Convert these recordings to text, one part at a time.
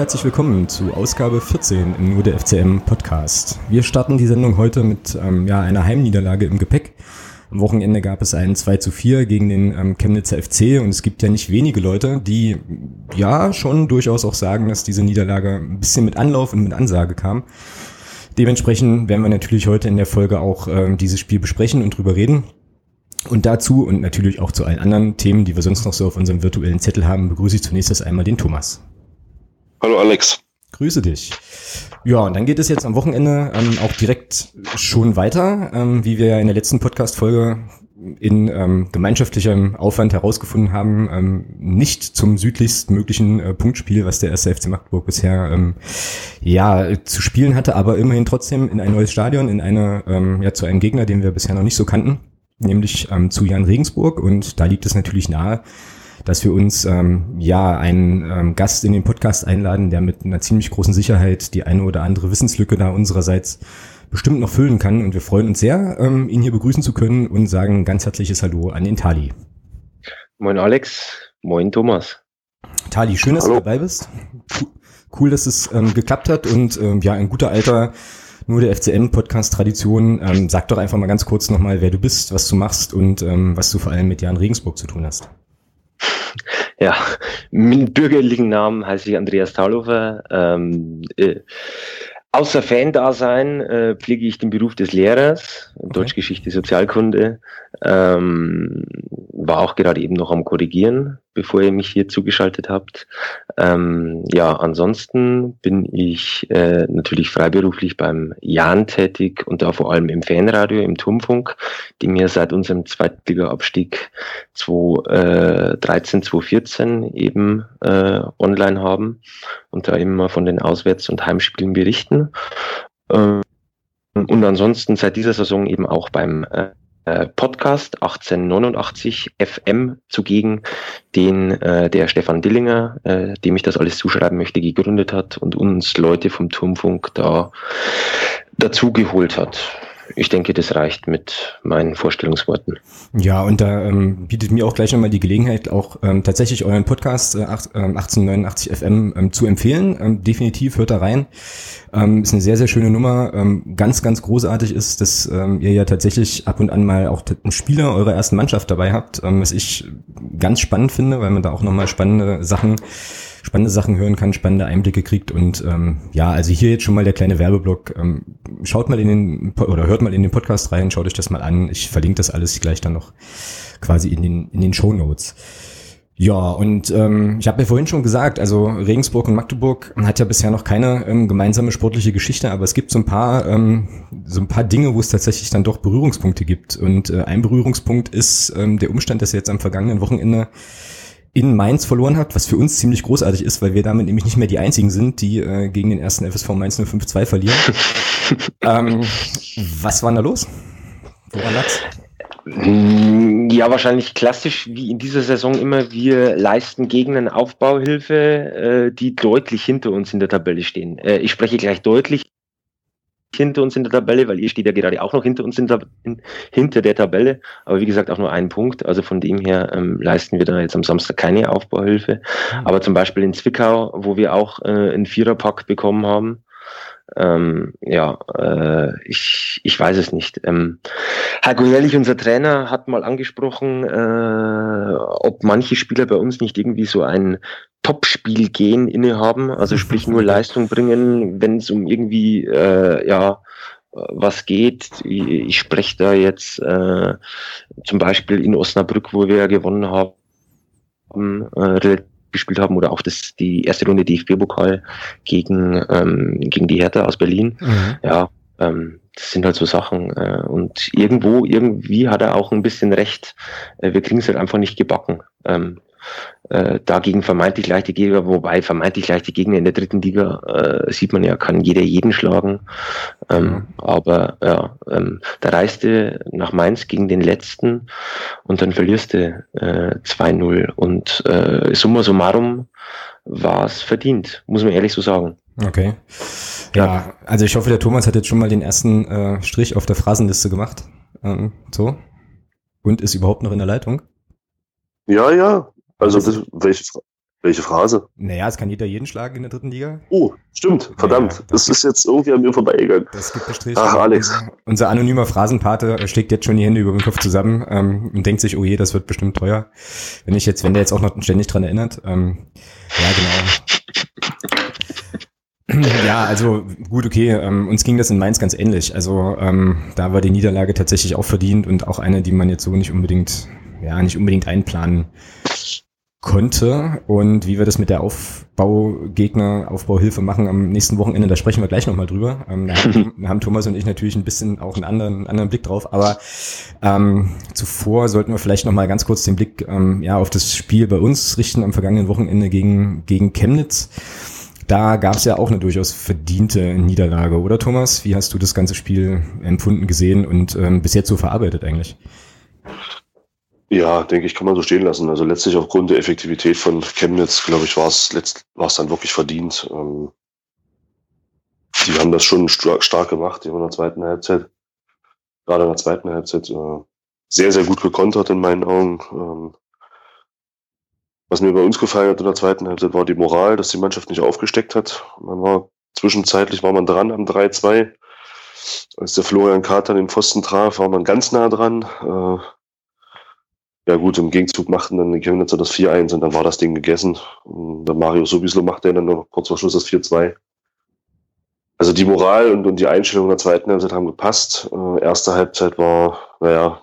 Herzlich willkommen zu Ausgabe 14 im Nur der FCM Podcast. Wir starten die Sendung heute mit ähm, ja, einer Heimniederlage im Gepäck. Am Wochenende gab es ein 2 zu 4 gegen den ähm, Chemnitzer FC und es gibt ja nicht wenige Leute, die ja schon durchaus auch sagen, dass diese Niederlage ein bisschen mit Anlauf und mit Ansage kam. Dementsprechend werden wir natürlich heute in der Folge auch ähm, dieses Spiel besprechen und drüber reden. Und dazu und natürlich auch zu allen anderen Themen, die wir sonst noch so auf unserem virtuellen Zettel haben, begrüße ich zunächst erst einmal den Thomas. Hallo Alex. Grüße dich. Ja, und dann geht es jetzt am Wochenende ähm, auch direkt schon weiter, ähm, wie wir in der letzten Podcast-Folge in ähm, gemeinschaftlichem Aufwand herausgefunden haben, ähm, nicht zum südlichst möglichen äh, Punktspiel, was der erste FC Magdeburg bisher ähm, ja zu spielen hatte, aber immerhin trotzdem in ein neues Stadion, in eine ähm, ja zu einem Gegner, den wir bisher noch nicht so kannten, nämlich ähm, zu Jan Regensburg und da liegt es natürlich nahe, dass wir uns ähm, ja einen ähm, Gast in den Podcast einladen, der mit einer ziemlich großen Sicherheit die eine oder andere Wissenslücke da unsererseits bestimmt noch füllen kann. Und wir freuen uns sehr, ähm, ihn hier begrüßen zu können und sagen ganz herzliches Hallo an den Tali. Moin Alex, moin Thomas. Tali, schön, dass Hallo. du dabei bist. Cool, dass es ähm, geklappt hat und ähm, ja, ein guter alter nur der FCM-Podcast-Tradition. Ähm, sag doch einfach mal ganz kurz nochmal, wer du bist, was du machst und ähm, was du vor allem mit Jan Regensburg zu tun hast. Ja, mit bürgerlichen Namen heiße ich Andreas Thalhofer. Ähm, äh, außer Fan-Dasein äh, pflege ich den Beruf des Lehrers, okay. Deutschgeschichte, Sozialkunde. Ähm, war auch gerade eben noch am Korrigieren, bevor ihr mich hier zugeschaltet habt. Ähm, ja, ansonsten bin ich äh, natürlich freiberuflich beim Jan tätig und da vor allem im Fanradio, im Turmfunk, die wir seit unserem Zweitliga-Abstieg 2013, 2014 äh, eben äh, online haben und da immer von den Auswärts- und Heimspielen berichten. Ähm, und ansonsten seit dieser Saison eben auch beim äh, äh, Podcast 1889 FM zugegen, den äh, der Stefan Dillinger, äh, dem ich das alles zuschreiben möchte, gegründet hat und uns Leute vom Turmfunk da dazugeholt hat ich denke, das reicht mit meinen Vorstellungsworten. Ja, und da ähm, bietet mir auch gleich nochmal die Gelegenheit, auch ähm, tatsächlich euren Podcast äh, 1889 FM ähm, zu empfehlen. Ähm, definitiv hört da rein. Ähm, ist eine sehr, sehr schöne Nummer. Ähm, ganz, ganz großartig ist, dass ähm, ihr ja tatsächlich ab und an mal auch einen Spieler eurer ersten Mannschaft dabei habt, ähm, was ich ganz spannend finde, weil man da auch nochmal spannende Sachen spannende Sachen hören kann, spannende Einblicke kriegt und ähm, ja, also hier jetzt schon mal der kleine Werbeblock. Ähm, schaut mal in den oder hört mal in den Podcast rein, schaut euch das mal an. Ich verlinke das alles gleich dann noch quasi in den in den Show Notes. Ja, und ähm, ich habe mir vorhin schon gesagt, also Regensburg und Magdeburg hat ja bisher noch keine ähm, gemeinsame sportliche Geschichte, aber es gibt so ein paar ähm, so ein paar Dinge, wo es tatsächlich dann doch Berührungspunkte gibt. Und äh, ein Berührungspunkt ist ähm, der Umstand, dass jetzt am vergangenen Wochenende in Mainz verloren habt, was für uns ziemlich großartig ist, weil wir damit nämlich nicht mehr die einzigen sind, die äh, gegen den ersten FSV Mainz 05-2 verlieren. ähm, was war da los? Woran lag's? Mm, ja, wahrscheinlich klassisch wie in dieser Saison immer. Wir leisten Gegnern Aufbauhilfe, äh, die deutlich hinter uns in der Tabelle stehen. Äh, ich spreche gleich deutlich hinter uns in der Tabelle, weil ihr steht ja gerade auch noch hinter uns in der, in, hinter der Tabelle. Aber wie gesagt, auch nur ein Punkt. Also von dem her ähm, leisten wir da jetzt am Samstag keine Aufbauhilfe. Mhm. Aber zum Beispiel in Zwickau, wo wir auch äh, einen Viererpack bekommen haben, ähm, ja, äh, ich, ich weiß es nicht. Ähm, Heiko Ehrlich, unser Trainer, hat mal angesprochen, äh, ob manche Spieler bei uns nicht irgendwie so ein Topspiel gehen innehaben, also sprich nur Leistung bringen, wenn es um irgendwie äh, ja was geht. Ich, ich spreche da jetzt äh, zum Beispiel in Osnabrück, wo wir ja gewonnen haben, äh, gespielt haben oder auch das, die erste Runde DFB-Pokal gegen, ähm, gegen die Hertha aus Berlin. Mhm. Ja, ähm, das sind halt so Sachen. Äh, und irgendwo, irgendwie hat er auch ein bisschen recht. Äh, wir kriegen es halt einfach nicht gebacken. Ähm, äh, dagegen vermeintlich leichte Gegner, wobei vermeintlich leichte Gegner in der dritten Liga äh, sieht man ja, kann jeder jeden schlagen. Ähm, mhm. Aber ja, ähm, da reist du nach Mainz gegen den letzten und dann verlierst du äh, 2-0. Und äh, summa summarum war es verdient, muss man ehrlich so sagen. Okay. Ja, ja, also ich hoffe, der Thomas hat jetzt schon mal den ersten äh, Strich auf der Phrasenliste gemacht. Ähm, so. Und ist überhaupt noch in der Leitung? Ja, ja, also das, welche, Welche Phrase? Naja, es kann jeder jeden schlagen in der dritten Liga. Oh, stimmt, verdammt. Ja, das, das ist jetzt irgendwie an mir vorbeigegangen. Das gibt Strich. Ach, Alex. Unser, anonymer Phrasenpate schlägt jetzt schon die Hände über den Kopf zusammen ähm, und denkt sich, oh je, das wird bestimmt teuer. Wenn ich jetzt, wenn der jetzt auch noch ständig dran erinnert. Ähm, ja, genau. Ja, also gut, okay, ähm, uns ging das in Mainz ganz ähnlich. Also ähm, da war die Niederlage tatsächlich auch verdient und auch eine, die man jetzt so nicht unbedingt, ja, nicht unbedingt einplanen konnte und wie wir das mit der Aufbaugegner, Aufbauhilfe machen am nächsten Wochenende, da sprechen wir gleich nochmal drüber. Ähm, da, haben, Thomas und ich natürlich ein bisschen auch einen anderen, anderen Blick drauf, aber ähm, zuvor sollten wir vielleicht nochmal ganz kurz den Blick ähm, ja, auf das Spiel bei uns richten am vergangenen Wochenende gegen, gegen Chemnitz. Da gab es ja auch eine durchaus verdiente Niederlage, oder Thomas? Wie hast du das ganze Spiel empfunden, gesehen und ähm, bis jetzt so verarbeitet eigentlich? Ja, denke ich, kann man so stehen lassen. Also letztlich aufgrund der Effektivität von Chemnitz, glaube ich, war es war es dann wirklich verdient. Ähm, die haben das schon stark, stark gemacht, die haben in der zweiten Halbzeit, gerade in der zweiten Halbzeit, äh, sehr, sehr gut gekontert in meinen Augen. Ähm, was mir bei uns gefallen hat in der zweiten Halbzeit, war die Moral, dass die Mannschaft nicht aufgesteckt hat. Man war zwischenzeitlich war man dran am 3-2. Als der Florian Kater den Pfosten traf, war man ganz nah dran. Äh, ja gut, im Gegenzug machten dann die Chemnitzer das 4-1 und dann war das Ding gegessen. Und der Mario Subislo machte dann noch kurz vor Schluss das 4-2. Also die Moral und, und die Einstellung der zweiten Halbzeit haben gepasst. Äh, erste Halbzeit war, naja,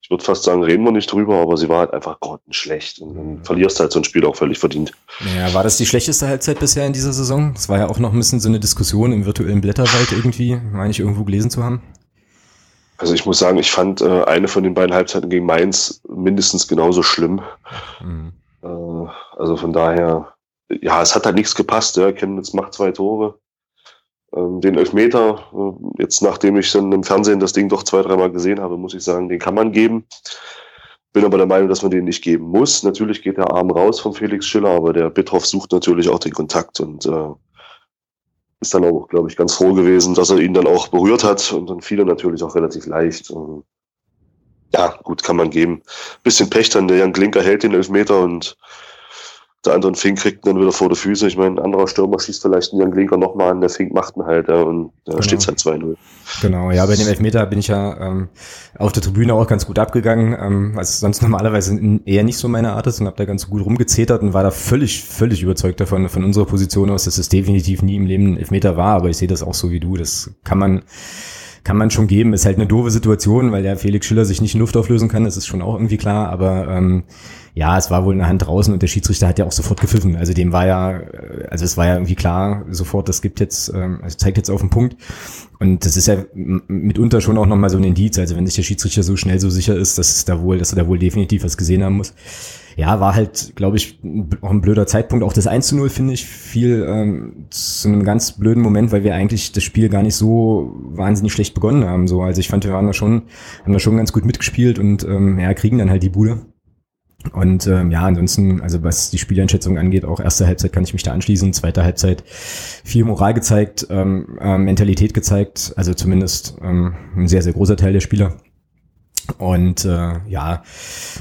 ich würde fast sagen, reden wir nicht drüber, aber sie war halt einfach grottenschlecht. Und dann mhm. verlierst halt so ein Spiel auch völlig verdient. Ja, war das die schlechteste Halbzeit bisher in dieser Saison? Das war ja auch noch ein bisschen so eine Diskussion im virtuellen Blätterwald irgendwie, meine ich irgendwo gelesen zu haben. Also ich muss sagen, ich fand äh, eine von den beiden Halbzeiten gegen Mainz mindestens genauso schlimm. Mhm. Äh, also von daher, ja, es hat halt nichts gepasst. Ja. Chemnitz macht zwei Tore. Ähm, den Elfmeter, äh, jetzt nachdem ich dann im Fernsehen das Ding doch zwei, dreimal gesehen habe, muss ich sagen, den kann man geben. Bin aber der Meinung, dass man den nicht geben muss. Natürlich geht der Arm raus von Felix Schiller, aber der Bitroff sucht natürlich auch den Kontakt und äh, ist dann auch, glaube ich, ganz froh gewesen, dass er ihn dann auch berührt hat und dann fiel er natürlich auch relativ leicht. Und ja, gut, kann man geben. Bisschen Pech dann, der Jan Klinker hält den Elfmeter und der andere Fink kriegt ihn dann wieder vor die Füße. Ich meine, ein anderer Stürmer schießt vielleicht einen Jan Klinker nochmal an, der Fink macht ihn halt, ja, und da genau. steht es halt 2-0. Genau, ja, bei dem Elfmeter bin ich ja ähm, auf der Tribüne auch ganz gut abgegangen, ähm, was sonst normalerweise eher nicht so meine Art ist und habe da ganz gut rumgezetert und war da völlig, völlig überzeugt davon, von unserer Position aus, dass es definitiv nie im Leben ein Elfmeter war, aber ich sehe das auch so wie du. Das kann man kann man schon geben. Ist halt eine doofe Situation, weil der Felix Schiller sich nicht in Luft auflösen kann, das ist schon auch irgendwie klar, aber ähm, ja, es war wohl eine Hand draußen und der Schiedsrichter hat ja auch sofort gepfiffen. Also dem war ja, äh, also es war ja irgendwie klar sofort, das gibt jetzt, ähm, also zeigt jetzt auf den Punkt. Und das ist ja mitunter schon auch nochmal so ein Indiz. Also wenn sich der Schiedsrichter so schnell so sicher ist, dass es da wohl, dass er da wohl definitiv was gesehen haben muss. Ja, war halt, glaube ich, auch ein blöder Zeitpunkt. Auch das 1 zu 0 finde ich viel ähm, zu einem ganz blöden Moment, weil wir eigentlich das Spiel gar nicht so wahnsinnig schlecht begonnen haben. So, also ich fand, wir waren da schon, haben da schon ganz gut mitgespielt und ähm, ja, kriegen dann halt die Bude. Und ähm, ja, ansonsten, also was die Spieleinschätzung angeht, auch erste Halbzeit kann ich mich da anschließen, zweite Halbzeit viel Moral gezeigt, ähm, äh, Mentalität gezeigt, also zumindest ähm, ein sehr, sehr großer Teil der Spieler. Und äh, ja,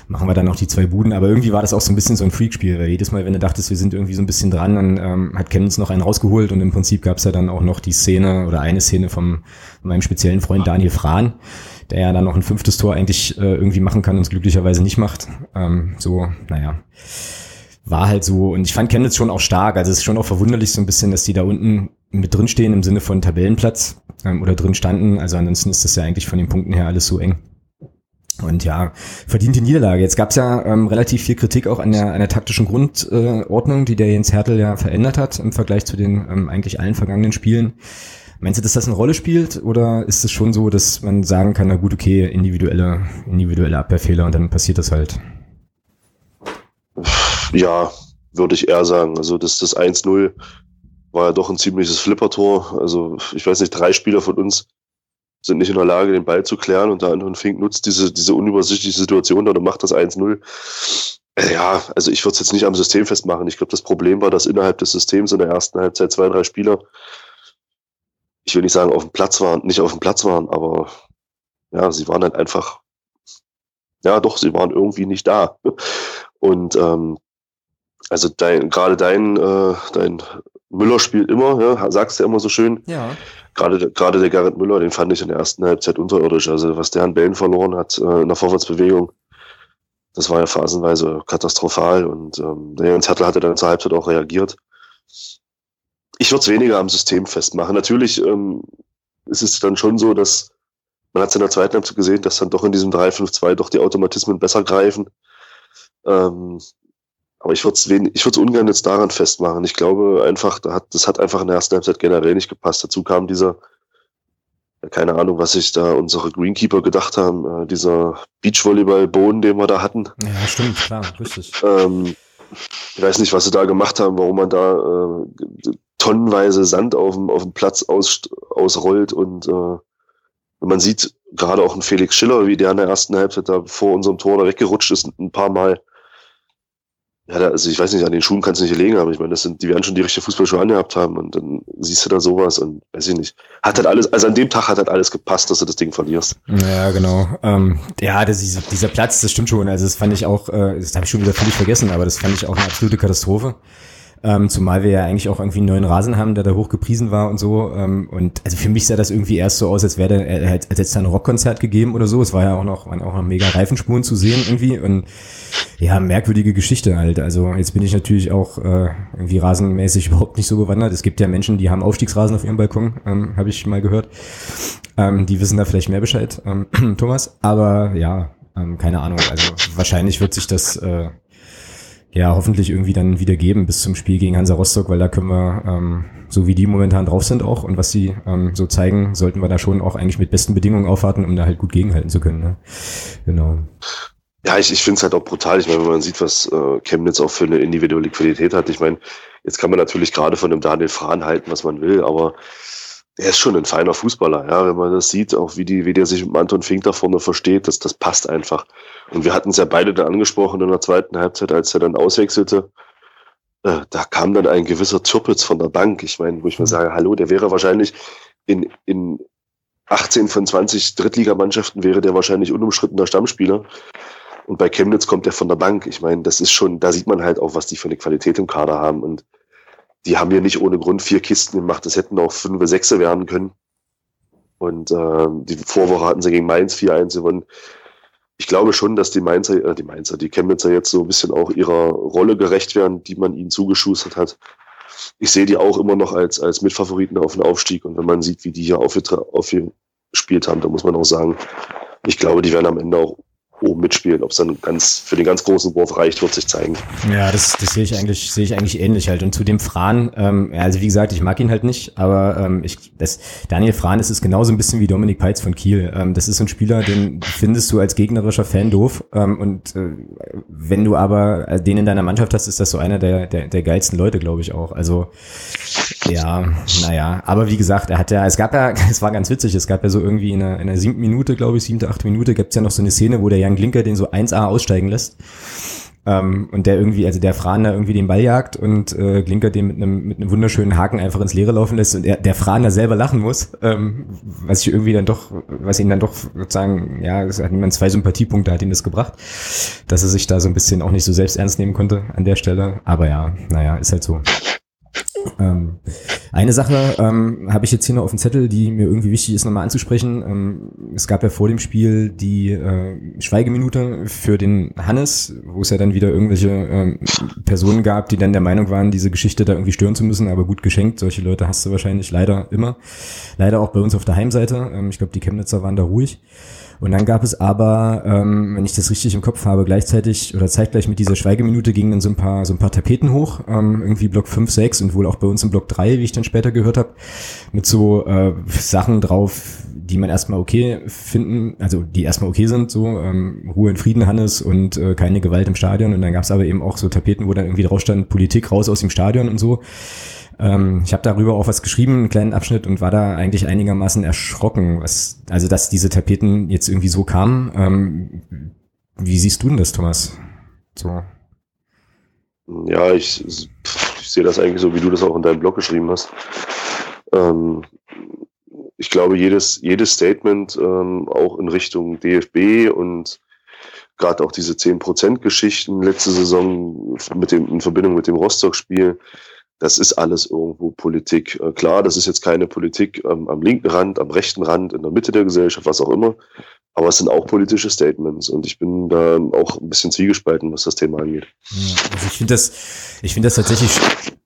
machen wir dann noch die zwei Buden. Aber irgendwie war das auch so ein bisschen so ein Freakspiel, weil jedes Mal, wenn du dachtest, wir sind irgendwie so ein bisschen dran, dann ähm, hat Chemnitz noch einen rausgeholt und im Prinzip gab es ja dann auch noch die Szene oder eine Szene vom von meinem speziellen Freund Daniel Frahn, der ja dann noch ein fünftes Tor eigentlich äh, irgendwie machen kann und es glücklicherweise nicht macht. Ähm, so, naja, war halt so. Und ich fand Chemnitz schon auch stark. Also es ist schon auch verwunderlich so ein bisschen, dass die da unten mit drin stehen im Sinne von Tabellenplatz ähm, oder drin standen. Also ansonsten ist das ja eigentlich von den Punkten her alles so eng. Und ja, verdiente Niederlage. Jetzt gab es ja ähm, relativ viel Kritik auch an der, an der taktischen Grundordnung, äh, die der Jens Hertel ja verändert hat im Vergleich zu den ähm, eigentlich allen vergangenen Spielen. Meinst du, dass das eine Rolle spielt oder ist es schon so, dass man sagen kann, na gut, okay, individuelle, individuelle Abwehrfehler und dann passiert das halt? Ja, würde ich eher sagen. Also das, das 1-0 war ja doch ein ziemliches Flippertor. Also ich weiß nicht, drei Spieler von uns sind nicht in der Lage, den Ball zu klären und der andere Fink nutzt diese, diese unübersichtliche Situation und macht das 1-0. Äh, ja, also ich würde es jetzt nicht am System festmachen. Ich glaube, das Problem war, dass innerhalb des Systems in der ersten Halbzeit zwei, drei Spieler ich will nicht sagen, auf dem Platz waren, nicht auf dem Platz waren, aber ja, sie waren halt einfach, ja doch, sie waren irgendwie nicht da. Und ähm, also dein, gerade dein, äh, dein Müller spielt immer, ja, sagst du ja immer so schön. Ja. Gerade, gerade der Gerrit Müller, den fand ich in der ersten Halbzeit unterirdisch. Also was der an Bällen verloren hat äh, in der Vorwärtsbewegung, das war ja phasenweise katastrophal. Und ähm, der Jens Hertel hatte dann zur Halbzeit auch reagiert. Ich würde es weniger am System festmachen. Natürlich ähm, ist es dann schon so, dass man hat es in der zweiten Halbzeit gesehen, dass dann doch in diesem 3-5-2 doch die Automatismen besser greifen. Ähm, aber ich würde es ich würde ungern jetzt daran festmachen. Ich glaube einfach, da hat, das hat einfach in der ersten Halbzeit generell nicht gepasst. Dazu kam dieser, keine Ahnung, was sich da unsere Greenkeeper gedacht haben, äh, dieser Beachvolleyball-Boden, den wir da hatten. Ja, stimmt, klar, richtig. Ähm, ich weiß nicht, was sie da gemacht haben, warum man da äh, tonnenweise Sand auf dem, auf dem Platz aus, ausrollt und äh, man sieht gerade auch einen Felix Schiller, wie der in der ersten Halbzeit da vor unserem Tor da weggerutscht ist, ein paar Mal ja, also ich weiß nicht, an den Schuhen kannst du nicht legen, aber ich meine, das sind, die werden schon die richtige Fußballschuhe angehabt haben und dann siehst du da sowas und weiß ich nicht. Hat halt alles, also an dem Tag hat halt alles gepasst, dass du das Ding verlierst. Ja, genau. Ähm, ja, das, dieser Platz, das stimmt schon. Also das fand ich auch, äh, das habe ich schon wieder völlig vergessen, aber das fand ich auch eine absolute Katastrophe. Ähm, zumal wir ja eigentlich auch irgendwie einen neuen Rasen haben, der da hoch gepriesen war und so. Ähm, und also für mich sah das irgendwie erst so aus, als wäre er als hätte es da ein Rockkonzert gegeben oder so. Es war ja auch noch, waren auch noch mega Reifenspuren zu sehen irgendwie. Und ja, merkwürdige Geschichte halt. Also jetzt bin ich natürlich auch äh, irgendwie rasenmäßig überhaupt nicht so bewandert. Es gibt ja Menschen, die haben Aufstiegsrasen auf ihrem Balkon, ähm, habe ich mal gehört. Ähm, die wissen da vielleicht mehr Bescheid, ähm, Thomas. Aber ja, ähm, keine Ahnung. Also wahrscheinlich wird sich das äh, ja hoffentlich irgendwie dann wieder geben bis zum Spiel gegen Hansa Rostock, weil da können wir, ähm, so wie die momentan drauf sind auch und was sie ähm, so zeigen, sollten wir da schon auch eigentlich mit besten Bedingungen aufwarten, um da halt gut gegenhalten zu können. Ne? Genau. Ja, ich, ich finde es halt auch brutal. Ich meine, wenn man sieht, was äh, Chemnitz auch für eine individuelle Qualität hat. Ich meine, jetzt kann man natürlich gerade von dem Daniel Frahn halten, was man will, aber er ist schon ein feiner Fußballer, ja. Wenn man das sieht, auch wie die, wie der sich mit Anton Fink da vorne versteht, das, das passt einfach. Und wir hatten es ja beide dann angesprochen in der zweiten Halbzeit, als er dann auswechselte. Äh, da kam dann ein gewisser Zürpitz von der Bank. Ich meine, wo ich mir sage, hallo, der wäre wahrscheinlich in, in 18 von 20 Drittligamannschaften wäre der wahrscheinlich unumschrittener Stammspieler. Und bei Chemnitz kommt der von der Bank. Ich meine, das ist schon, da sieht man halt auch, was die für eine Qualität im Kader haben. Und die haben ja nicht ohne Grund vier Kisten gemacht. Das hätten auch fünf, sechs werden können. Und äh, die Vorwoche hatten sie gegen Mainz 4-1 gewonnen. Ich glaube schon, dass die Mainzer, äh, die Mainzer, die Chemnitzer jetzt so ein bisschen auch ihrer Rolle gerecht werden, die man ihnen zugeschustert hat. Ich sehe die auch immer noch als, als Mitfavoriten auf den Aufstieg. Und wenn man sieht, wie die hier aufgespielt haben, dann muss man auch sagen, ich glaube, die werden am Ende auch oben mitspielen. Ob es dann ganz für den ganz großen Wurf reicht, wird sich zeigen. Ja, das, das sehe ich eigentlich, sehe ich eigentlich ähnlich halt. Und zu dem Fran, ähm, also wie gesagt, ich mag ihn halt nicht, aber ähm, ich, das, Daniel Fran ist es genauso ein bisschen wie Dominik Peitz von Kiel. Ähm, das ist ein Spieler, den findest du als gegnerischer Fan doof. Ähm, und äh, wenn du aber den in deiner Mannschaft hast, ist das so einer der, der, der geilsten Leute, glaube ich auch. Also ja, naja, aber wie gesagt, er hat ja, es gab ja, es war ganz witzig, es gab ja so irgendwie in einer, in der siebten Minute, glaube ich, siebte, achte Minute, gibt's ja noch so eine Szene, wo der Jan Glinker den so 1A aussteigen lässt. Ähm, und der irgendwie, also der Fran da irgendwie den Ball jagt und äh, Glinker den mit einem mit wunderschönen Haken einfach ins Leere laufen lässt und der, der Fran da selber lachen muss, ähm, was ich irgendwie dann doch, was ihn dann doch sozusagen, ja, es hat niemand zwei Sympathiepunkte hat ihn das gebracht, dass er sich da so ein bisschen auch nicht so selbst ernst nehmen konnte an der Stelle. Aber ja, naja, ist halt so. Ähm, eine Sache ähm, habe ich jetzt hier noch auf dem Zettel, die mir irgendwie wichtig ist, nochmal anzusprechen. Ähm, es gab ja vor dem Spiel die äh, Schweigeminute für den Hannes, wo es ja dann wieder irgendwelche ähm, Personen gab, die dann der Meinung waren, diese Geschichte da irgendwie stören zu müssen, aber gut geschenkt. Solche Leute hast du wahrscheinlich leider immer. Leider auch bei uns auf der Heimseite. Ähm, ich glaube, die Chemnitzer waren da ruhig. Und dann gab es aber, ähm, wenn ich das richtig im Kopf habe, gleichzeitig oder zeitgleich mit dieser Schweigeminute gingen dann so ein paar, so ein paar Tapeten hoch, ähm, irgendwie Block 5, 6 und wohl auch bei uns im Block 3, wie ich dann später gehört habe, mit so äh, Sachen drauf, die man erstmal okay finden, also die erstmal okay sind, so ähm, Ruhe in Frieden, Hannes und äh, keine Gewalt im Stadion. Und dann gab es aber eben auch so Tapeten, wo dann irgendwie drauf stand, Politik raus aus dem Stadion und so. Ähm, ich habe darüber auch was geschrieben, einen kleinen Abschnitt und war da eigentlich einigermaßen erschrocken, was, also dass diese Tapeten jetzt irgendwie so kamen. Ähm, wie siehst du denn das, Thomas? So. Ja, ich, ich sehe das eigentlich so, wie du das auch in deinem Blog geschrieben hast. Ähm, ich glaube, jedes, jedes Statement ähm, auch in Richtung DFB und gerade auch diese 10%-Geschichten letzte Saison mit dem, in Verbindung mit dem Rostock-Spiel, das ist alles irgendwo Politik. Äh, klar, das ist jetzt keine Politik ähm, am linken Rand, am rechten Rand, in der Mitte der Gesellschaft, was auch immer. Aber es sind auch politische Statements und ich bin da auch ein bisschen zwiegespalten, was das Thema angeht. Also ich finde das, ich finde das tatsächlich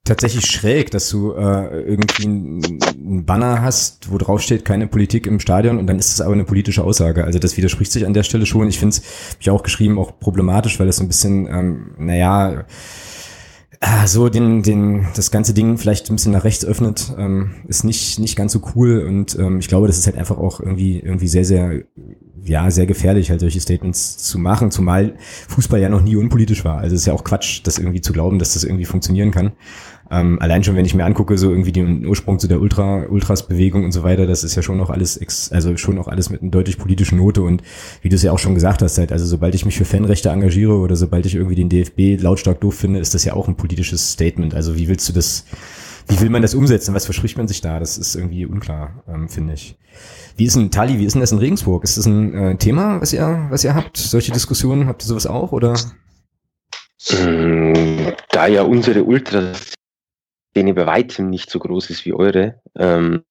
tatsächlich schräg, dass du äh, irgendwie ein Banner hast, wo drauf steht, keine Politik im Stadion und dann ist es aber eine politische Aussage. Also das widerspricht sich an der Stelle schon. Ich finde es, habe ich auch geschrieben, auch problematisch, weil das so ein bisschen, ähm, naja, so den, den, das ganze Ding vielleicht ein bisschen nach rechts öffnet, ähm, ist nicht, nicht ganz so cool und ähm, ich glaube, das ist halt einfach auch irgendwie, irgendwie sehr, sehr, ja, sehr gefährlich, halt solche Statements zu machen, zumal Fußball ja noch nie unpolitisch war. Also es ist ja auch Quatsch, das irgendwie zu glauben, dass das irgendwie funktionieren kann. Ähm, allein schon, wenn ich mir angucke, so irgendwie den Ursprung zu der Ultra, Ultras-Bewegung und so weiter, das ist ja schon noch alles, ex, also schon noch alles mit einer deutlich politischen Note und wie du es ja auch schon gesagt hast, halt, also sobald ich mich für Fanrechte engagiere oder sobald ich irgendwie den DFB lautstark doof finde, ist das ja auch ein politisches Statement. Also wie willst du das, wie will man das umsetzen? Was verspricht man sich da? Das ist irgendwie unklar, ähm, finde ich. Wie ist denn, Tali, wie ist denn das in Regensburg? Ist das ein äh, Thema, was ihr, was ihr habt? Solche Diskussionen, habt ihr sowas auch, oder? Ähm, da ja unsere Ultras Szene bei weitem nicht so groß ist wie eure, ähm,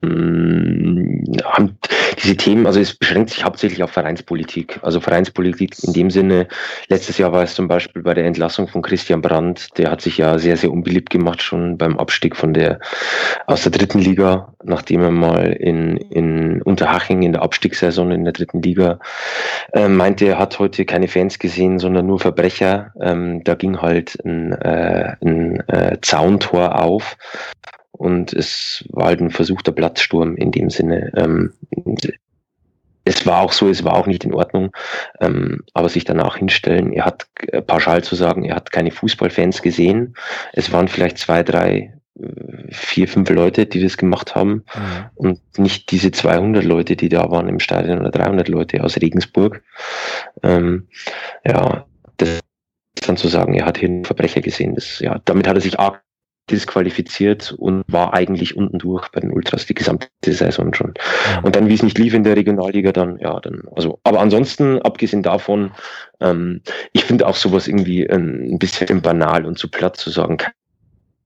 haben diese Themen, also es beschränkt sich hauptsächlich auf Vereinspolitik. Also Vereinspolitik in dem Sinne, letztes Jahr war es zum Beispiel bei der Entlassung von Christian Brandt, der hat sich ja sehr, sehr unbeliebt gemacht, schon beim Abstieg von der aus der dritten Liga, nachdem er mal in, in Unterhaching in der Abstiegssaison in der dritten Liga äh, meinte, er hat heute keine Fans gesehen, sondern nur Verbrecher. Ähm, da ging halt ein, äh, ein äh, Zauntor auf und es war halt ein versuchter Platzsturm in dem Sinne. Ähm, es war auch so, es war auch nicht in Ordnung, ähm, aber sich danach hinstellen, er hat äh, pauschal zu sagen, er hat keine Fußballfans gesehen. Es waren vielleicht zwei, drei, äh, vier, fünf Leute, die das gemacht haben mhm. und nicht diese 200 Leute, die da waren im Stadion oder 300 Leute aus Regensburg. Ähm, ja, das dann zu sagen, er hat hier einen Verbrecher gesehen, das, ja, damit hat er sich arg disqualifiziert und war eigentlich unten durch bei den Ultras die gesamte Saison schon. Und dann, wie es nicht lief in der Regionalliga, dann, ja, dann, also, aber ansonsten, abgesehen davon, ähm, ich finde auch sowas irgendwie ein bisschen banal und zu platt zu sagen,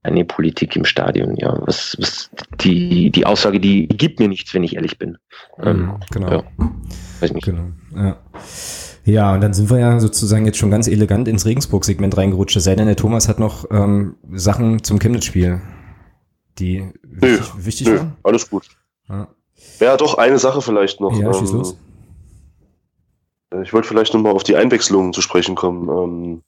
keine Politik im Stadion, ja, was, was, die, die Aussage, die gibt mir nichts, wenn ich ehrlich bin. Ähm, mhm, genau. Ja, weiß nicht. Genau, ja. Ja, und dann sind wir ja sozusagen jetzt schon ganz elegant ins Regensburg-Segment reingerutscht. Es sei denn, der Thomas hat noch ähm, Sachen zum Chemnitz-Spiel, die wichtig, nö, wichtig nö, waren. Alles gut. Ja. ja, doch, eine Sache vielleicht noch. Ja, schieß ähm, los. Ich wollte vielleicht nochmal auf die Einwechslungen zu sprechen kommen. Ähm,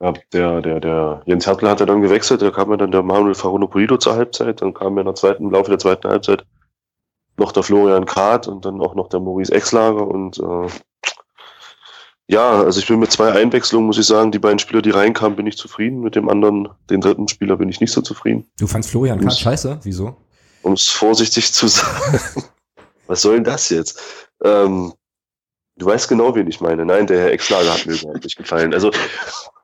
ja, der, der, der Jens Hertel hat ja dann gewechselt, da kam ja dann der Manuel Farunopolido zur Halbzeit, dann kam ja in der zweiten, im Laufe der zweiten Halbzeit noch der Florian Kart und dann auch noch der Maurice Exlager und äh, ja, also ich bin mit zwei Einwechslungen, muss ich sagen, die beiden Spieler, die reinkamen, bin ich zufrieden. Mit dem anderen, den dritten Spieler, bin ich nicht so zufrieden. Du fandst Florian Kart scheiße? Wieso? Um es vorsichtig zu sagen. Was soll denn das jetzt? Ähm, du weißt genau, wen ich meine. Nein, der Herr Exlager hat mir überhaupt nicht gefallen. Also,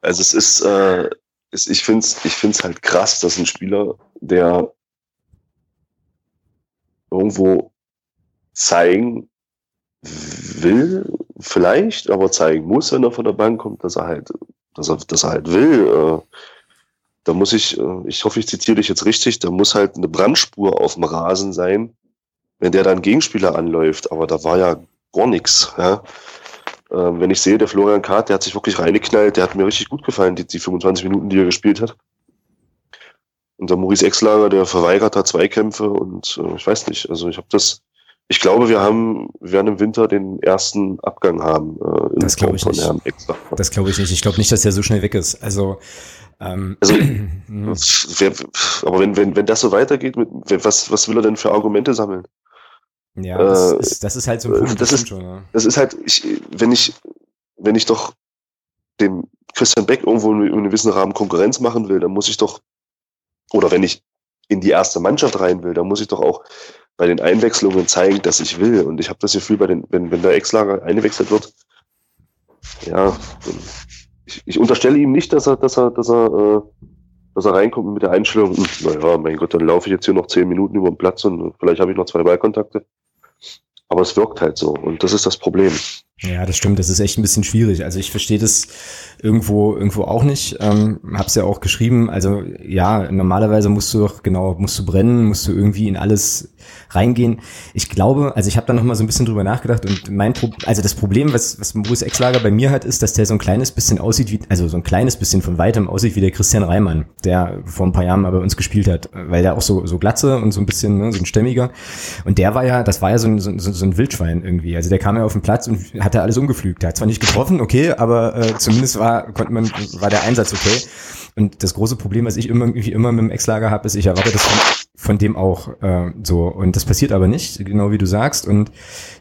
also es ist, äh, es, ich finde es ich find's halt krass, dass ein Spieler, der irgendwo zeigen will, vielleicht, aber zeigen muss, wenn er von der Bank kommt, dass er halt, dass er, dass er halt will. Äh, da muss ich, äh, ich hoffe, ich zitiere dich jetzt richtig, da muss halt eine Brandspur auf dem Rasen sein, wenn der dann Gegenspieler anläuft. Aber da war ja gar nichts. Ja. Äh, wenn ich sehe, der Florian Kart, der hat sich wirklich reingeknallt, der hat mir richtig gut gefallen, die, die 25 Minuten, die er gespielt hat. Und der Maurice Exlager, der verweigert hat Zweikämpfe und äh, ich weiß nicht, also ich habe das, ich glaube, wir haben, wir werden im Winter den ersten Abgang haben. Äh, das glaube ich nicht. Das glaube ich nicht. Ich glaube nicht, dass er so schnell weg ist. Also, ähm, also wer, aber wenn, wenn, wenn das so weitergeht, mit, was, was will er denn für Argumente sammeln? Ja, das, äh, ist, das ist halt so ein Punkt. Das ist, schon, ja. das ist halt, ich, wenn ich, wenn ich doch dem Christian Beck irgendwo in einem gewissen Rahmen Konkurrenz machen will, dann muss ich doch, oder wenn ich in die erste Mannschaft rein will, dann muss ich doch auch bei den Einwechslungen zeigen, dass ich will. Und ich habe das Gefühl, bei den, wenn, wenn der Ex-Lager eingewechselt wird, ja, ich, ich unterstelle ihm nicht, dass er, dass er, dass er, äh, dass er reinkommt mit der Einstellung, hm, naja, mein Gott, dann laufe ich jetzt hier noch zehn Minuten über den Platz und vielleicht habe ich noch zwei Ballkontakte. Aber es wirkt halt so und das ist das Problem. Ja, das stimmt. Das ist echt ein bisschen schwierig. Also ich verstehe das irgendwo irgendwo auch nicht. Ähm, hab's ja auch geschrieben. Also ja, normalerweise musst du doch genau musst du brennen, musst du irgendwie in alles reingehen. Ich glaube, also ich habe da noch mal so ein bisschen drüber nachgedacht und mein Pro also das Problem, was was Maurice Exlager bei mir hat, ist, dass der so ein kleines bisschen aussieht wie also so ein kleines bisschen von weitem aussieht wie der Christian Reimann, der vor ein paar Jahren mal bei uns gespielt hat, weil der auch so so glatze und so ein bisschen ne, so ein stämmiger und der war ja, das war ja so ein, so, so ein Wildschwein irgendwie. Also der kam ja auf den Platz und hat da alles umgepflügt. Der hat zwar nicht getroffen, okay, aber äh, zumindest war konnte man war der Einsatz okay. Und das große Problem, was ich immer irgendwie immer mit dem Ex-Lager habe, ist, ich erwarte das von, von dem auch äh, so. Und das passiert aber nicht, genau wie du sagst. Und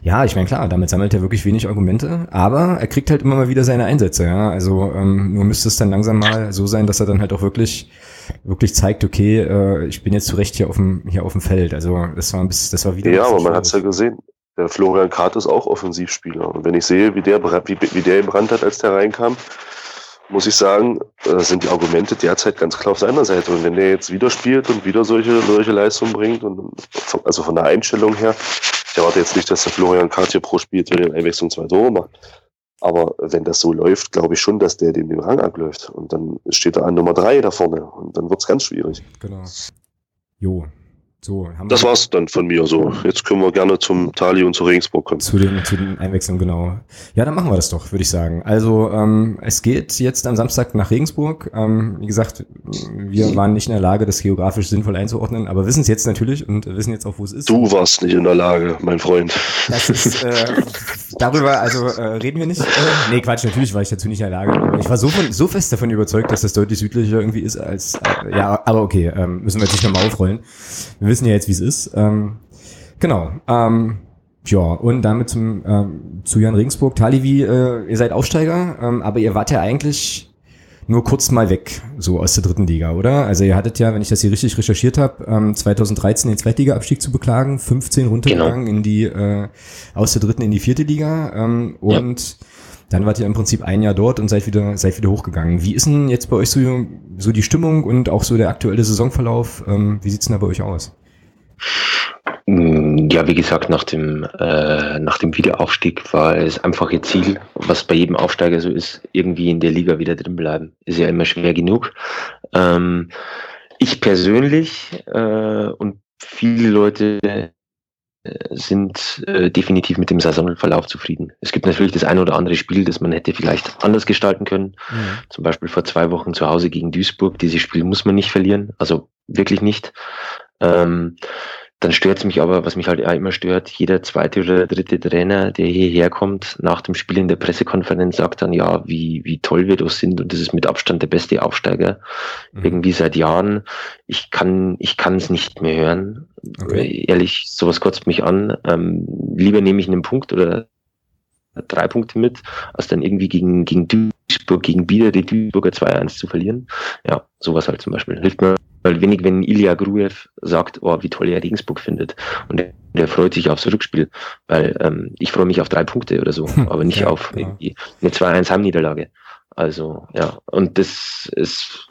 ja, ich meine, klar, damit sammelt er wirklich wenig Argumente, aber er kriegt halt immer mal wieder seine Einsätze, ja. Also ähm, nur müsste es dann langsam mal so sein, dass er dann halt auch wirklich wirklich zeigt, okay, äh, ich bin jetzt zu Recht hier auf dem hier auf dem Feld. Also das war ein bisschen, das war wieder. Ja, aber man hat es ja gesehen. Der Florian Kart ist auch Offensivspieler. Und wenn ich sehe, wie der, wie, wie der gebrannt hat, als der reinkam, muss ich sagen, äh, sind die Argumente derzeit ganz klar auf seiner Seite. Und wenn der jetzt wieder spielt und wieder solche, solche Leistungen bringt, und also von der Einstellung her, ich erwarte jetzt nicht, dass der Florian Kart pro Spiel für den Einwechslung zwei Tore macht. Aber wenn das so läuft, glaube ich schon, dass der den, den Rang abläuft. Und dann steht er an Nummer drei da vorne. Und dann wird es ganz schwierig. Genau. Jo, so, das war's dann von mir so. Jetzt können wir gerne zum Tali und zu Regensburg kommen. Zu den, zu den Einwechslungen, genau. Ja, dann machen wir das doch, würde ich sagen. Also ähm, es geht jetzt am Samstag nach Regensburg. Ähm, wie gesagt, wir waren nicht in der Lage, das geografisch sinnvoll einzuordnen, aber wissen es jetzt natürlich und wissen jetzt auch, wo es ist. Du warst nicht in der Lage, mein Freund. Das ist, äh, darüber, also äh, reden wir nicht. Äh, nee, Quatsch, natürlich war ich dazu nicht in der Lage. Aber ich war so, von, so fest davon überzeugt, dass das deutlich südlicher irgendwie ist als, äh, ja, aber okay, ähm, müssen wir jetzt nicht nochmal aufrollen. Wir wissen ja jetzt, wie es ist. Ähm, genau. Ähm, ja, und damit zum, ähm, zu Jan Regensburg. Talivi, äh, ihr seid Aufsteiger, ähm, aber ihr wart ja eigentlich nur kurz mal weg, so aus der dritten Liga, oder? Also ihr hattet ja, wenn ich das hier richtig recherchiert habe, ähm, 2013 den Zweitliga-Abstieg zu beklagen, 15 runtergegangen genau. in die äh, aus der dritten in die vierte Liga ähm, und ja. dann wart ihr im Prinzip ein Jahr dort und seid wieder seid wieder hochgegangen. Wie ist denn jetzt bei euch so, so die Stimmung und auch so der aktuelle Saisonverlauf? Ähm, wie sieht's denn da bei euch aus? Mm, ja, wie gesagt, nach dem, äh, nach dem Wiederaufstieg war es einfach ihr Ziel, was bei jedem Aufsteiger so ist, irgendwie in der Liga wieder drin bleiben. Ist ja immer schwer genug. Ähm, ich persönlich äh, und viele Leute äh, sind äh, definitiv mit dem Saisonverlauf zufrieden. Es gibt natürlich das eine oder andere Spiel, das man hätte vielleicht anders gestalten können. Mhm. Zum Beispiel vor zwei Wochen zu Hause gegen Duisburg. Dieses Spiel muss man nicht verlieren, also wirklich nicht. Ähm, dann stört es mich aber, was mich halt auch immer stört, jeder zweite oder dritte Trainer, der hierher kommt, nach dem Spiel in der Pressekonferenz sagt dann, ja, wie, wie toll wir das sind und das ist mit Abstand der beste Aufsteiger. Mhm. Irgendwie seit Jahren. Ich kann, ich kann es nicht mehr hören. Okay. Ehrlich, sowas kotzt mich an. Ähm, lieber nehme ich einen Punkt oder drei Punkte mit, als dann irgendwie gegen, gegen Duisburg, gegen Bieder die Duisburger 2-1 zu verlieren. Ja, sowas halt zum Beispiel. Hilft mir weil wenig, wenn Ilya Gruev sagt, oh, wie toll er Regensburg findet. Und er, der freut sich aufs Rückspiel, weil ähm, ich freue mich auf drei Punkte oder so, aber nicht ja, auf genau. irgendwie eine 2-1 Heimniederlage. Also, ja, und das es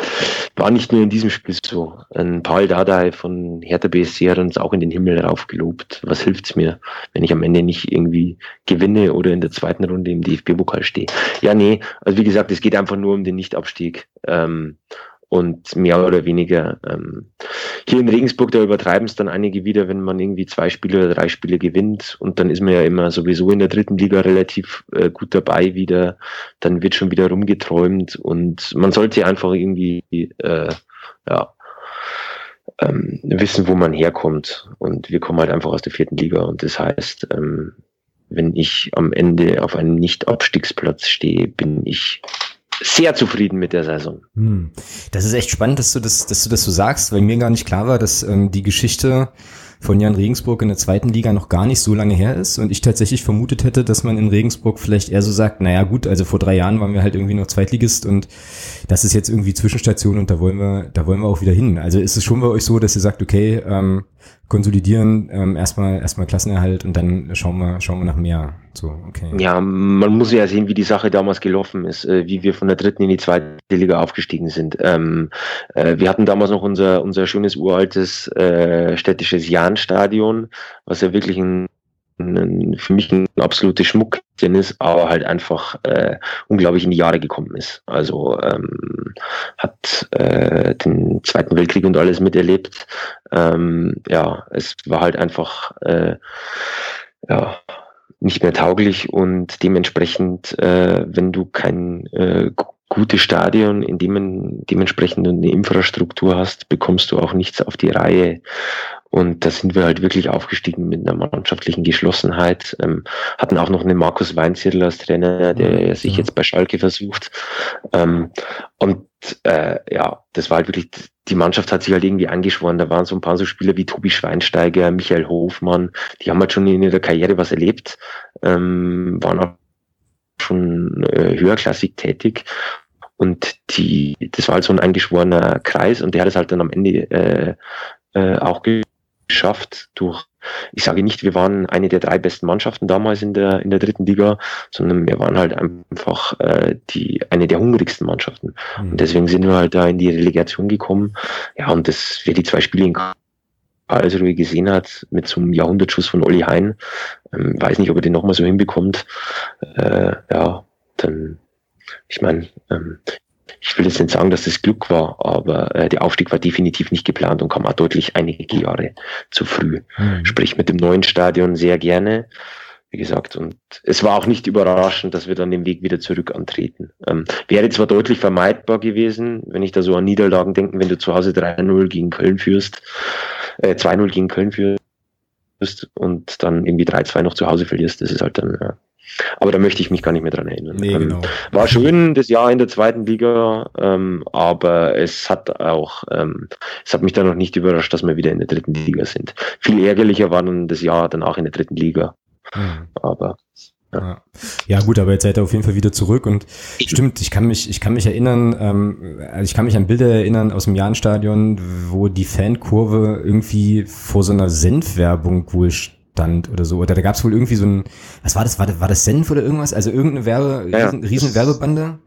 war nicht nur in diesem Spiel so. Ein Paul Dardai von Hertha BSC hat uns auch in den Himmel raufgelobt. Was hilft's mir, wenn ich am Ende nicht irgendwie gewinne oder in der zweiten Runde im DFB-Pokal stehe? Ja, nee, also wie gesagt, es geht einfach nur um den Nichtabstieg. Ähm, und mehr oder weniger ähm, hier in Regensburg, da übertreiben es dann einige wieder, wenn man irgendwie zwei Spiele oder drei Spiele gewinnt. Und dann ist man ja immer sowieso in der dritten Liga relativ äh, gut dabei wieder, dann wird schon wieder rumgeträumt. Und man sollte einfach irgendwie äh, ja, ähm, wissen, wo man herkommt. Und wir kommen halt einfach aus der vierten Liga. Und das heißt, ähm, wenn ich am Ende auf einem Nicht-Abstiegsplatz stehe, bin ich sehr zufrieden mit der Saison. Hm. Das ist echt spannend, dass du das, dass du das so sagst, weil mir gar nicht klar war, dass ähm, die Geschichte von Jan Regensburg in der zweiten Liga noch gar nicht so lange her ist und ich tatsächlich vermutet hätte, dass man in Regensburg vielleicht eher so sagt, naja gut, also vor drei Jahren waren wir halt irgendwie noch Zweitligist und das ist jetzt irgendwie Zwischenstation und da wollen wir, da wollen wir auch wieder hin. Also ist es schon bei euch so, dass ihr sagt, okay, ähm, konsolidieren, ähm, erstmal erstmal Klassenerhalt und dann schauen wir schauen wir nach mehr. So, okay. Ja, man muss ja sehen, wie die Sache damals gelaufen ist, äh, wie wir von der dritten in die zweite Liga aufgestiegen sind. Ähm, äh, wir hatten damals noch unser unser schönes uraltes äh, städtisches Jahnstadion, was ja wirklich ein ein, für mich ein absolutes Schmuckchen ist, aber halt einfach äh, unglaublich in die Jahre gekommen ist. Also ähm, hat äh, den Zweiten Weltkrieg und alles miterlebt. Ähm, ja, es war halt einfach äh, ja, nicht mehr tauglich und dementsprechend, äh, wenn du kein äh, gutes Stadion in dem dementsprechend eine Infrastruktur hast, bekommst du auch nichts auf die Reihe. Und da sind wir halt wirklich aufgestiegen mit einer mannschaftlichen Geschlossenheit. Ähm, hatten auch noch einen Markus Weinzierl als Trainer, der mhm. sich jetzt bei Schalke versucht. Ähm, und äh, ja, das war halt wirklich, die Mannschaft hat sich halt irgendwie angeschworen. Da waren so ein paar so Spieler wie Tobi Schweinsteiger, Michael Hofmann, die haben halt schon in ihrer Karriere was erlebt, ähm, waren auch schon äh, höherklassig tätig. Und die, das war halt so ein eingeschworener Kreis und der hat es halt dann am Ende äh, äh, auch geschafft durch, ich sage nicht, wir waren eine der drei besten Mannschaften damals in der, in der dritten Liga, sondern wir waren halt einfach äh, die, eine der hungrigsten Mannschaften. Mhm. Und deswegen sind wir halt da in die Relegation gekommen. Ja, und das, wer die zwei Spiele in Karlsruhe gesehen hat, mit so einem Jahrhundertschuss von Olli Hein, ähm, weiß nicht, ob er den nochmal so hinbekommt. Äh, ja, dann, ich meine, ähm, ich will jetzt nicht sagen, dass das Glück war, aber äh, der Aufstieg war definitiv nicht geplant und kam auch deutlich einige Jahre zu früh. Mhm. Sprich mit dem neuen Stadion sehr gerne. Wie gesagt, und es war auch nicht überraschend, dass wir dann den Weg wieder zurück antreten. Ähm, wäre zwar deutlich vermeidbar gewesen, wenn ich da so an Niederlagen denke, wenn du zu Hause 3-0 gegen Köln führst, äh, 2-0 gegen Köln führst und dann irgendwie 3-2 noch zu Hause verlierst, das ist halt dann, ja, aber da möchte ich mich gar nicht mehr dran erinnern. Nee, ähm, genau. War schön das Jahr in der zweiten Liga, ähm, aber es hat auch, ähm, es hat mich dann noch nicht überrascht, dass wir wieder in der dritten Liga sind. Viel ärgerlicher war dann das Jahr danach in der dritten Liga. Mhm. Aber ja. ja. gut, aber jetzt seid ihr auf jeden Fall wieder zurück und stimmt, ich kann mich, ich kann mich erinnern, ähm, also ich kann mich an Bilder erinnern aus dem Jahnstadion, wo die Fankurve irgendwie vor so einer Senfwerbung wohl stand oder so. Oder da gab es wohl irgendwie so ein, was war das? War das, war das Senf oder irgendwas? Also irgendeine Werbe, ja, riesen, riesen Werbebande?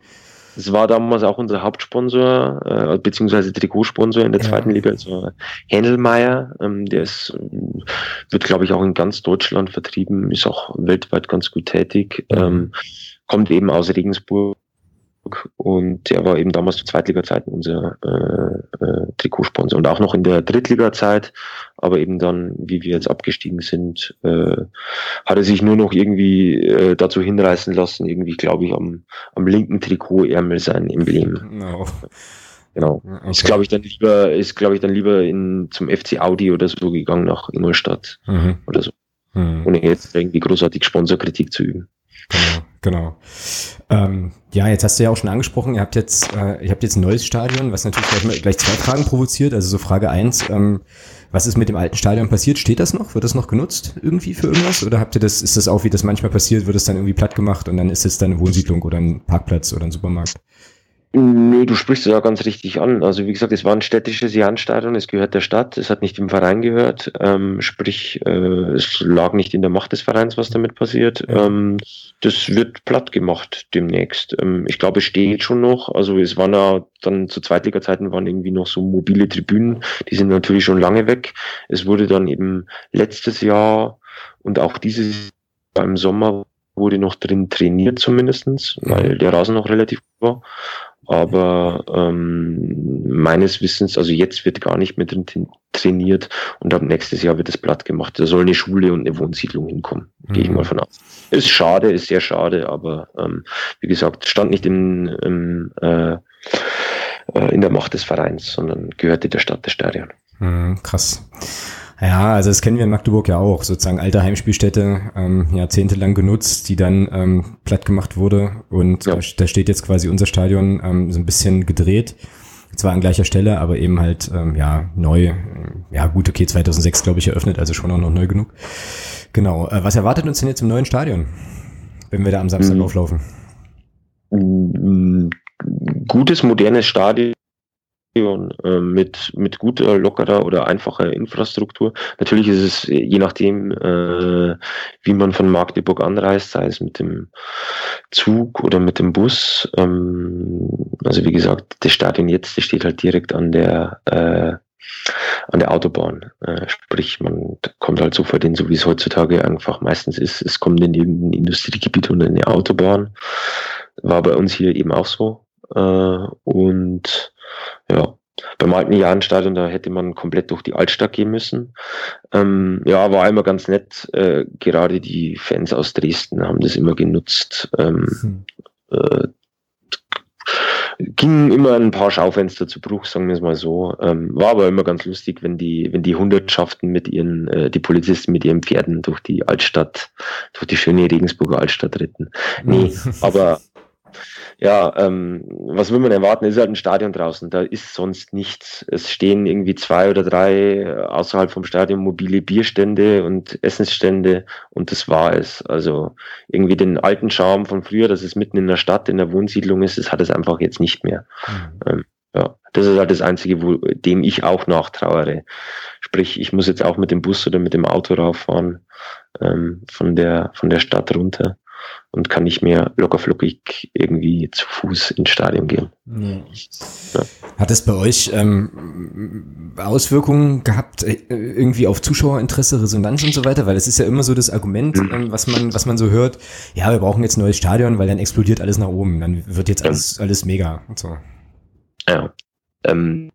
Das war damals auch unser Hauptsponsor, äh, beziehungsweise Trikotsponsor in der ja. zweiten Liga, also Händelmeier. Ähm, der ist, wird, glaube ich, auch in ganz Deutschland vertrieben, ist auch weltweit ganz gut tätig, ähm, kommt eben aus Regensburg und der war eben damals zu Zweitliga-Zeiten unser äh, äh, Trikotsponsor und auch noch in der Drittliga-Zeit, aber eben dann, wie wir jetzt abgestiegen sind, äh, hat er sich nur noch irgendwie äh, dazu hinreißen lassen, irgendwie, glaube ich, am, am linken Trikotärmel sein Emblem. No. Genau. Okay. Ist glaube ich dann lieber, ist glaube ich dann lieber in zum FC Audi oder so gegangen nach Ingolstadt mhm. oder so. Mhm. Ohne jetzt irgendwie großartig Sponsorkritik zu üben. Genau, genau. Ähm, ja, jetzt hast du ja auch schon angesprochen, ihr habt jetzt, äh, ihr habt jetzt ein neues Stadion, was natürlich gleich, gleich zwei Fragen provoziert. Also so Frage eins, ähm, was ist mit dem alten Stadion passiert? Steht das noch? Wird das noch genutzt irgendwie für irgendwas? Oder habt ihr das, ist das auch, wie das manchmal passiert, wird es dann irgendwie platt gemacht und dann ist es dann eine Wohnsiedlung oder ein Parkplatz oder ein Supermarkt? Nö, du sprichst es ja ganz richtig an. Also wie gesagt, es war ein städtisches Jahrenstadion, es gehört der Stadt, es hat nicht dem Verein gehört, ähm, sprich, äh, es lag nicht in der Macht des Vereins, was damit passiert. Ja. Ähm, das wird platt gemacht demnächst. Ähm, ich glaube, es steht schon noch. Also es waren ja dann zu Zweitliga-Zeiten waren irgendwie noch so mobile Tribünen, die sind natürlich schon lange weg. Es wurde dann eben letztes Jahr und auch dieses Jahr im Sommer wurde noch drin trainiert zumindestens, weil der Rasen noch relativ war. Aber ähm, meines Wissens, also jetzt wird gar nicht mehr drin trainiert und ab nächstes Jahr wird es platt gemacht. Da soll eine Schule und eine Wohnsiedlung hinkommen. Mhm. Gehe ich mal von aus. Ist schade, ist sehr schade, aber ähm, wie gesagt, stand nicht in, in, äh, äh, in der Macht des Vereins, sondern gehörte der Stadt des Stadion. Mhm, krass. Ja, also das kennen wir in Magdeburg ja auch, sozusagen alte Heimspielstätte, ähm, jahrzehntelang genutzt, die dann ähm, platt gemacht wurde und ja. da, da, steht jetzt quasi unser Stadion ähm, so ein bisschen gedreht, zwar an gleicher Stelle, aber eben halt ähm, ja neu, ja gut, okay, 2006 glaube ich eröffnet, also schon auch noch neu genug. Genau, äh, was erwartet uns denn jetzt im neuen Stadion, wenn wir da am Samstag mhm. auflaufen? Gutes, modernes Stadion mit, mit guter, lockerer oder einfacher Infrastruktur. Natürlich ist es je nachdem, äh, wie man von Magdeburg anreist, sei es mit dem Zug oder mit dem Bus. Ähm, also wie gesagt, das Stadion jetzt, das steht halt direkt an der äh, an der Autobahn. Äh, sprich, man kommt halt sofort in, so wie es heutzutage einfach meistens ist, es kommt in irgendein Industriegebiet und eine Autobahn. War bei uns hier eben auch so. Äh, und ja, beim alten Jahrenstadion, da hätte man komplett durch die Altstadt gehen müssen. Ähm, ja, war immer ganz nett. Äh, gerade die Fans aus Dresden haben das immer genutzt. Ähm, hm. äh, gingen immer ein paar Schaufenster zu Bruch, sagen wir es mal so. Ähm, war aber immer ganz lustig, wenn die, wenn die Hundertschaften mit ihren, äh, die Polizisten mit ihren Pferden durch die Altstadt, durch die schöne Regensburger Altstadt ritten. Nee, aber ja, ähm, was will man erwarten? Es ist halt ein Stadion draußen, da ist sonst nichts. Es stehen irgendwie zwei oder drei äh, außerhalb vom Stadion mobile Bierstände und Essensstände und das war es. Also irgendwie den alten Charme von früher, dass es mitten in der Stadt, in der Wohnsiedlung ist, das hat es einfach jetzt nicht mehr. Mhm. Ähm, ja, das ist halt das Einzige, wo, dem ich auch nachtrauere. Sprich, ich muss jetzt auch mit dem Bus oder mit dem Auto rauffahren ähm, von der von der Stadt runter und kann nicht mehr lockerflockig irgendwie zu Fuß ins Stadion gehen. Ja. Ja. Hat es bei euch ähm, Auswirkungen gehabt, äh, irgendwie auf Zuschauerinteresse, Resonanz und so weiter? Weil es ist ja immer so das Argument, mhm. ähm, was man, was man so hört, ja, wir brauchen jetzt ein neues Stadion, weil dann explodiert alles nach oben, dann wird jetzt alles, alles mega und so. Ja. Ähm,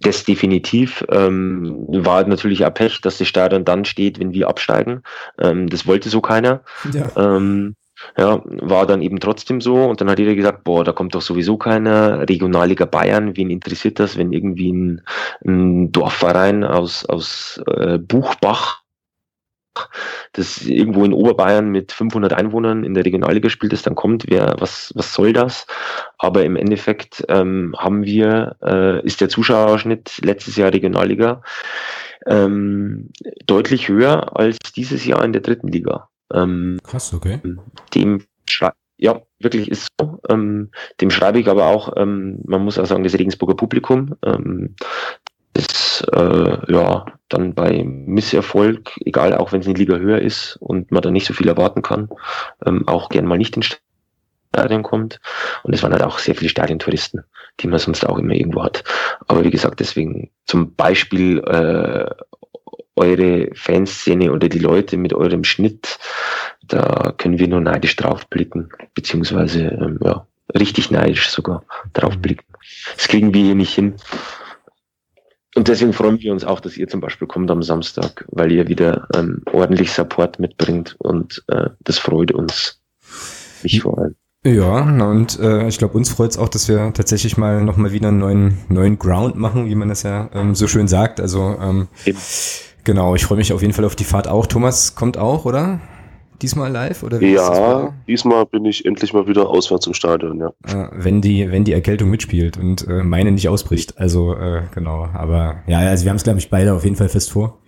das definitiv ähm, war natürlich auch Pech, dass das Stadion dann steht, wenn wir absteigen. Ähm, das wollte so keiner. Ja. Ähm, ja, war dann eben trotzdem so. Und dann hat jeder gesagt, boah, da kommt doch sowieso keiner. Regionalliga Bayern, wen interessiert das, wenn irgendwie ein, ein Dorfverein aus, aus äh, Buchbach das irgendwo in Oberbayern mit 500 Einwohnern in der Regionalliga spielt, das dann kommt, wer, was, was soll das? Aber im Endeffekt ähm, haben wir, äh, ist der Zuschauerschnitt letztes Jahr Regionalliga ähm, deutlich höher als dieses Jahr in der dritten Liga. Ähm, Krass, okay. Dem ja, wirklich ist so. Ähm, dem schreibe ich aber auch, ähm, man muss auch sagen, das Regensburger Publikum, ähm, das äh, ja dann bei Misserfolg, egal auch wenn es eine Liga höher ist und man da nicht so viel erwarten kann, ähm, auch gern mal nicht ins Stadion kommt. Und es waren halt auch sehr viele Stadiontouristen, die man sonst auch immer irgendwo hat. Aber wie gesagt, deswegen zum Beispiel äh, eure Fanszene oder die Leute mit eurem Schnitt, da können wir nur neidisch draufblicken, beziehungsweise ähm, ja, richtig neidisch sogar draufblicken. Das kriegen wir hier nicht hin. Und deswegen freuen wir uns auch, dass ihr zum Beispiel kommt am Samstag, weil ihr wieder ähm, ordentlich Support mitbringt und äh, das freut uns. Mich vor allem. Ja, und äh, ich glaube, uns freut es auch, dass wir tatsächlich mal nochmal wieder einen neuen, neuen Ground machen, wie man das ja ähm, so schön sagt. Also ähm, genau, ich freue mich auf jeden Fall auf die Fahrt auch. Thomas kommt auch, oder? Diesmal live? Oder ja, diesmal bin ich endlich mal wieder auswärts im Stadion, ja. Äh, wenn die, wenn die Erkältung mitspielt und äh, meine nicht ausbricht. Also äh, genau. Aber ja, also wir haben es, glaube ich, beide auf jeden Fall fest vor,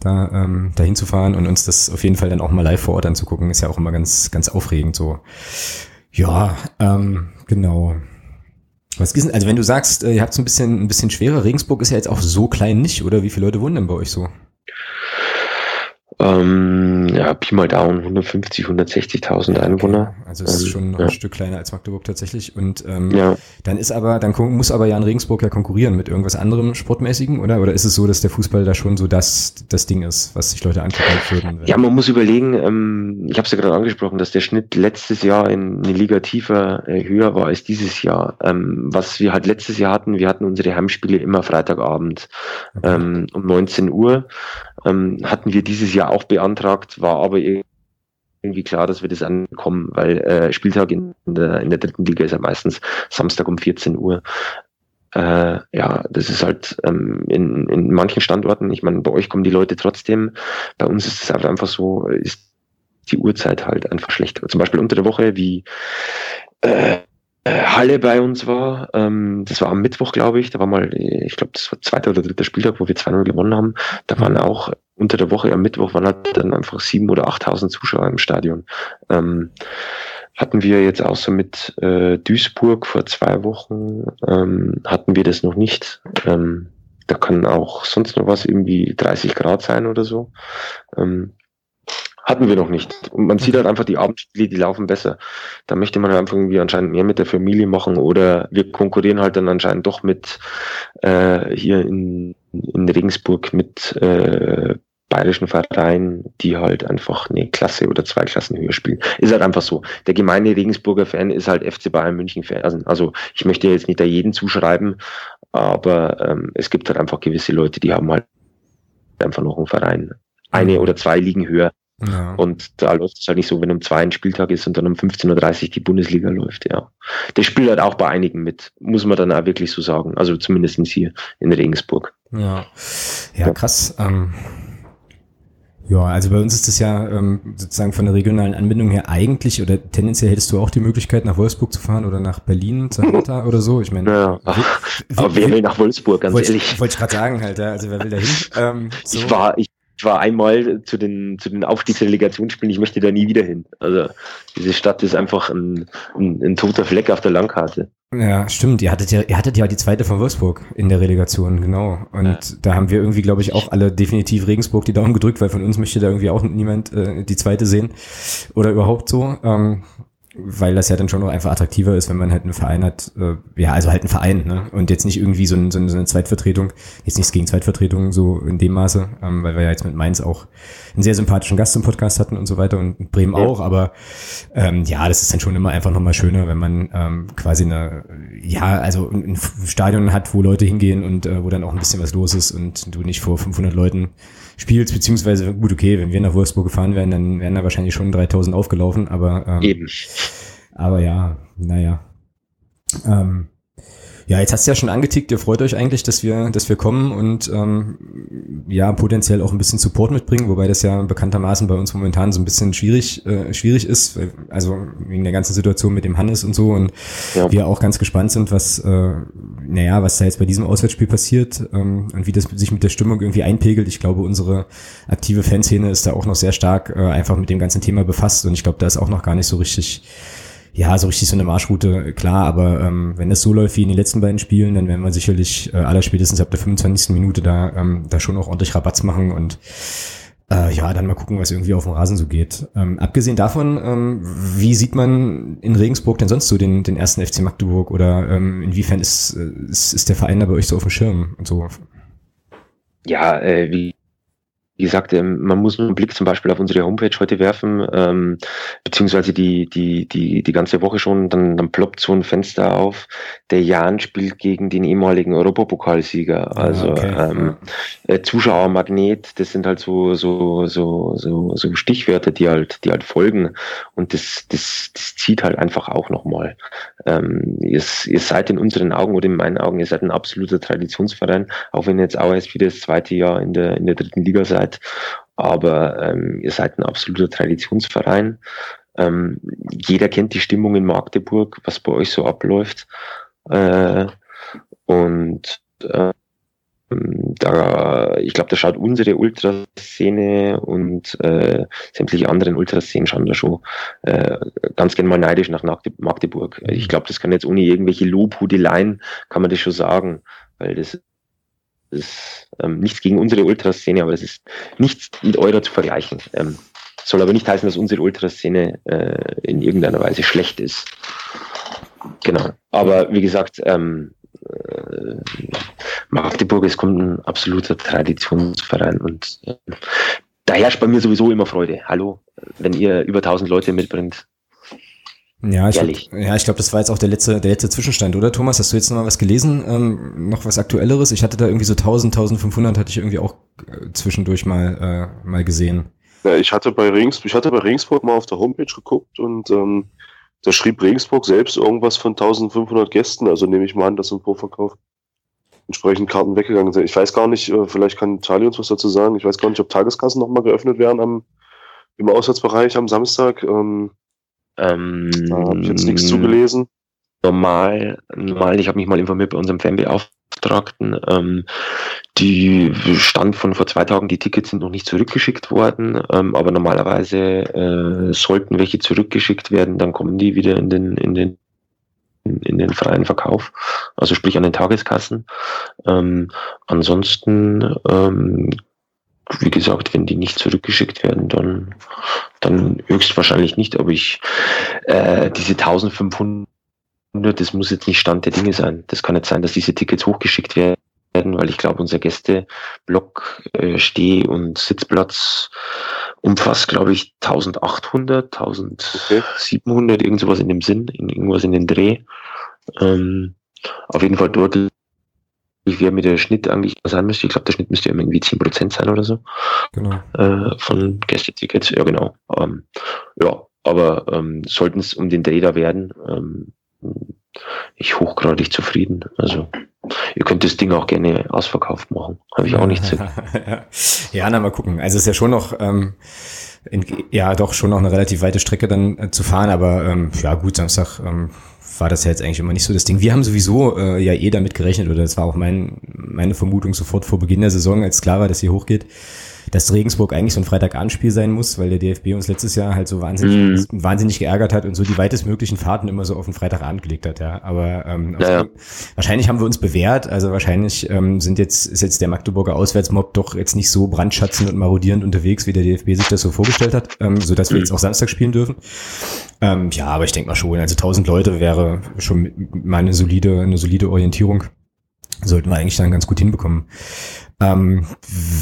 da ähm, dahin zu fahren und uns das auf jeden Fall dann auch mal live vor Ort anzugucken. Ist ja auch immer ganz, ganz aufregend so. Ja, ähm, genau. Was ist denn, also wenn du sagst, äh, ihr habt es ein bisschen, ein bisschen schwerer, Regensburg ist ja jetzt auch so klein nicht, oder? Wie viele Leute wohnen denn bei euch so? Ähm, ja, Pi mal Daumen, 150, 160.000 Einwohner. Also es ist ähm, schon noch ja. ein Stück kleiner als Magdeburg tatsächlich. Und ähm, ja. dann ist aber, dann muss aber Jan Regensburg ja konkurrieren mit irgendwas anderem Sportmäßigen, oder? Oder ist es so, dass der Fußball da schon so das, das Ding ist, was sich Leute angucken würden? Ja, man muss überlegen, ähm, ich habe es ja gerade angesprochen, dass der Schnitt letztes Jahr in eine Liga tiefer äh, höher war als dieses Jahr. Ähm, was wir halt letztes Jahr hatten, wir hatten unsere Heimspiele immer Freitagabend okay. ähm, um 19 Uhr ähm, hatten wir dieses Jahr auch beantragt, war aber irgendwie klar, dass wir das ankommen, weil äh, Spieltag in der, in der dritten Liga ist ja meistens Samstag um 14 Uhr. Äh, ja, das ist halt ähm, in, in manchen Standorten, ich meine, bei euch kommen die Leute trotzdem, bei uns ist es halt einfach so, ist die Uhrzeit halt einfach schlecht. Zum Beispiel unter der Woche, wie äh, Halle bei uns war. Ähm, das war am Mittwoch, glaube ich. Da war mal, ich glaube, das war zweiter oder dritter Spieltag, wo wir 2-0 gewonnen haben. Da waren auch unter der Woche am Mittwoch waren halt dann einfach sieben oder achttausend Zuschauer im Stadion. Ähm, hatten wir jetzt außer mit äh, Duisburg vor zwei Wochen, ähm, hatten wir das noch nicht. Ähm, da kann auch sonst noch was irgendwie 30 Grad sein oder so. Ähm, Hatten wir noch nicht. Und man sieht halt einfach die Abendspiele, die laufen besser. Da möchte man halt einfach irgendwie anscheinend mehr mit der Familie machen oder wir konkurrieren halt dann anscheinend doch mit äh, hier in, in Regensburg mit äh, bayerischen Vereinen, die halt einfach eine Klasse oder zwei Klassen höher spielen. Ist halt einfach so. Der gemeine Regensburger Fan ist halt FC Bayern München Fan. Also ich möchte jetzt nicht da jeden zuschreiben, aber ähm, es gibt halt einfach gewisse Leute, die haben halt einfach noch einen Verein. Eine mhm. oder zwei Ligen höher. Ja. Und da läuft es halt nicht so, wenn um zwei ein Spieltag ist und dann um 15.30 Uhr die Bundesliga läuft, ja. Das spielt halt auch bei einigen mit, muss man dann auch wirklich so sagen. Also zumindest hier in Regensburg. Ja, ja krass. Ähm, ja, also bei uns ist das ja ähm, sozusagen von der regionalen Anbindung her eigentlich oder tendenziell hättest du auch die Möglichkeit nach Wolfsburg zu fahren oder nach Berlin, Hertha oder so. Ich meine, ja, aber wer will nach Wolfsburg, ganz wollt, ehrlich. Wollte ich gerade sagen halt, ja, also wer will da hin? Ähm, so. Ich war, ich ich war einmal zu den, zu den Aufstiegsrelegationsspielen, ich möchte da nie wieder hin. Also diese Stadt ist einfach ein, ein, ein toter Fleck auf der Landkarte. Ja, stimmt. Ihr hattet ja, ihr hattet ja die zweite von Wolfsburg in der Relegation, genau. Und ja. da haben wir irgendwie, glaube ich, auch alle definitiv Regensburg die Daumen gedrückt, weil von uns möchte da irgendwie auch niemand äh, die zweite sehen. Oder überhaupt so. Ähm, weil das ja dann schon noch einfach attraktiver ist, wenn man halt einen Verein hat, äh, ja, also halt einen Verein, ne? Und jetzt nicht irgendwie so, ein, so, eine Zweitvertretung, jetzt nichts gegen Zweitvertretung so in dem Maße, ähm, weil wir ja jetzt mit Mainz auch einen sehr sympathischen Gast im Podcast hatten und so weiter und Bremen ja. auch, aber ähm, ja, das ist dann schon immer einfach nochmal schöner, wenn man ähm, quasi eine, ja, also ein Stadion hat, wo Leute hingehen und äh, wo dann auch ein bisschen was los ist und du nicht vor 500 Leuten spielst, beziehungsweise gut, okay, wenn wir nach Wolfsburg gefahren wären, dann wären da wahrscheinlich schon 3000 aufgelaufen, aber ähm, eben. Aber ja, naja. Ähm, ja, jetzt hast du ja schon angetickt, ihr freut euch eigentlich, dass wir, dass wir kommen und ähm, ja, potenziell auch ein bisschen Support mitbringen, wobei das ja bekanntermaßen bei uns momentan so ein bisschen schwierig, äh, schwierig ist, also wegen der ganzen Situation mit dem Hannes und so und ja. wir auch ganz gespannt sind, was, äh, naja, was da jetzt bei diesem Auswärtsspiel passiert ähm, und wie das sich mit der Stimmung irgendwie einpegelt. Ich glaube, unsere aktive Fanszene ist da auch noch sehr stark äh, einfach mit dem ganzen Thema befasst und ich glaube, da ist auch noch gar nicht so richtig ja, so richtig so eine Marschroute, klar, aber ähm, wenn das so läuft wie in den letzten beiden Spielen, dann werden wir sicherlich äh, aller spätestens ab der 25. Minute da, ähm, da schon auch ordentlich Rabatz machen und äh, ja, dann mal gucken, was irgendwie auf dem Rasen so geht. Ähm, abgesehen davon, ähm, wie sieht man in Regensburg denn sonst so den, den ersten FC Magdeburg oder ähm, inwiefern ist, äh, ist, ist der Verein da bei euch so auf dem Schirm und so? Ja, äh, wie wie gesagt, ähm, man muss nur einen Blick zum Beispiel auf unsere Homepage heute werfen, ähm, beziehungsweise die, die, die, die ganze Woche schon, dann, dann ploppt so ein Fenster auf. Der Jan spielt gegen den ehemaligen Europapokalsieger. Ah, also okay. ähm, äh, Zuschauermagnet, das sind halt so, so, so, so, so Stichwörter, die halt, die halt folgen. Und das, das, das zieht halt einfach auch nochmal. Ähm, ihr, ihr seid in unseren Augen oder in meinen Augen, ihr seid ein absoluter Traditionsverein, auch wenn ihr jetzt auch erst wieder das zweite Jahr in der, in der dritten Liga seid. Aber ähm, ihr seid ein absoluter Traditionsverein. Ähm, jeder kennt die Stimmung in Magdeburg, was bei euch so abläuft. Äh, und äh, da, ich glaube, da schaut unsere Ultraszene und äh, sämtliche anderen Ultraszenen schauen da schon äh, ganz gerne mal neidisch nach Magdeburg. Ich glaube, das kann jetzt ohne irgendwelche Lobhudeleien, kann man das schon sagen, weil das ist ähm, nichts gegen unsere Ultraszene, aber es ist nichts mit eurer zu vergleichen. Ähm, soll aber nicht heißen, dass unsere Ultraszene äh, in irgendeiner Weise schlecht ist. Genau. Aber wie gesagt, ähm, äh, Magdeburg ist kommt ein absoluter Traditionsverein und äh, da herrscht bei mir sowieso immer Freude. Hallo, wenn ihr über 1000 Leute mitbringt, ja, ich glaube, ja, ich glaube, das war jetzt auch der letzte, der letzte Zwischenstand, oder Thomas? Hast du jetzt noch mal was gelesen? Ähm, noch was Aktuelleres? Ich hatte da irgendwie so 1000, 1500 hatte ich irgendwie auch äh, zwischendurch mal, äh, mal gesehen. Ja, ich hatte bei Regensburg, ich hatte bei Regensburg mal auf der Homepage geguckt und ähm, da schrieb Regensburg selbst irgendwas von 1500 Gästen, also nehme ich mal an, dass im Vorverkauf entsprechend Karten weggegangen sind. Ich weiß gar nicht, äh, vielleicht kann Tali uns was dazu sagen. Ich weiß gar nicht, ob Tageskassen nochmal geöffnet werden am, im Auswärtsbereich am Samstag. Ähm, ähm, da habe ich jetzt nichts zugelesen. Normal, normal, ich habe mich mal informiert bei unserem Fanbeauftragten. Ähm, die Stand von vor zwei Tagen, die Tickets sind noch nicht zurückgeschickt worden, ähm, aber normalerweise äh, sollten welche zurückgeschickt werden, dann kommen die wieder in den, in den in den freien Verkauf, also sprich an den Tageskassen. Ähm, ansonsten ähm, wie gesagt, wenn die nicht zurückgeschickt werden, dann, dann höchstwahrscheinlich nicht. Aber ich, äh, diese 1500, das muss jetzt nicht Stand der Dinge sein. Das kann nicht sein, dass diese Tickets hochgeschickt werden weil ich glaube, unser Gästeblock, äh, Steh- und Sitzplatz umfasst, glaube ich, 1800, 1700, irgend sowas in dem Sinn, irgendwas in den Dreh. Ähm, auf jeden Fall dort wie mir der Schnitt eigentlich sein müsste. Ich glaube, der Schnitt müsste irgendwie 10% sein oder so. Genau. Äh, von Gästetickets, ja genau. Ähm, ja, aber ähm, sollten es um den Dreh da werden, ähm, ich hochgradig zufrieden. Also ihr könnt das Ding auch gerne ausverkauft machen. Habe ich auch nichts ja, na mal gucken. Also es ist ja schon noch, ähm, in, ja doch schon noch eine relativ weite Strecke dann äh, zu fahren, aber ähm, ja gut, Samstag ähm, war das ja jetzt eigentlich immer nicht so das Ding. Wir haben sowieso äh, ja eh damit gerechnet, oder das war auch mein, meine Vermutung sofort vor Beginn der Saison, als klar war, dass sie hochgeht, dass Regensburg eigentlich so ein Freitagabendspiel sein muss, weil der DFB uns letztes Jahr halt so wahnsinnig, mhm. wahnsinnig geärgert hat und so die weitestmöglichen Fahrten immer so auf den Freitagabend gelegt hat, ja. Aber ähm, ja, ja. wahrscheinlich haben wir uns bewährt, also wahrscheinlich ähm, sind jetzt, ist jetzt der Magdeburger Auswärtsmob doch jetzt nicht so brandschatzend und marodierend unterwegs, wie der DFB sich das so vorgestellt hat, ähm, so dass wir mhm. jetzt auch Samstag spielen dürfen. Ähm, ja, aber ich denke mal schon, also 1000 Leute wäre schon mal eine solide, eine solide Orientierung. Sollten wir eigentlich dann ganz gut hinbekommen. Ähm,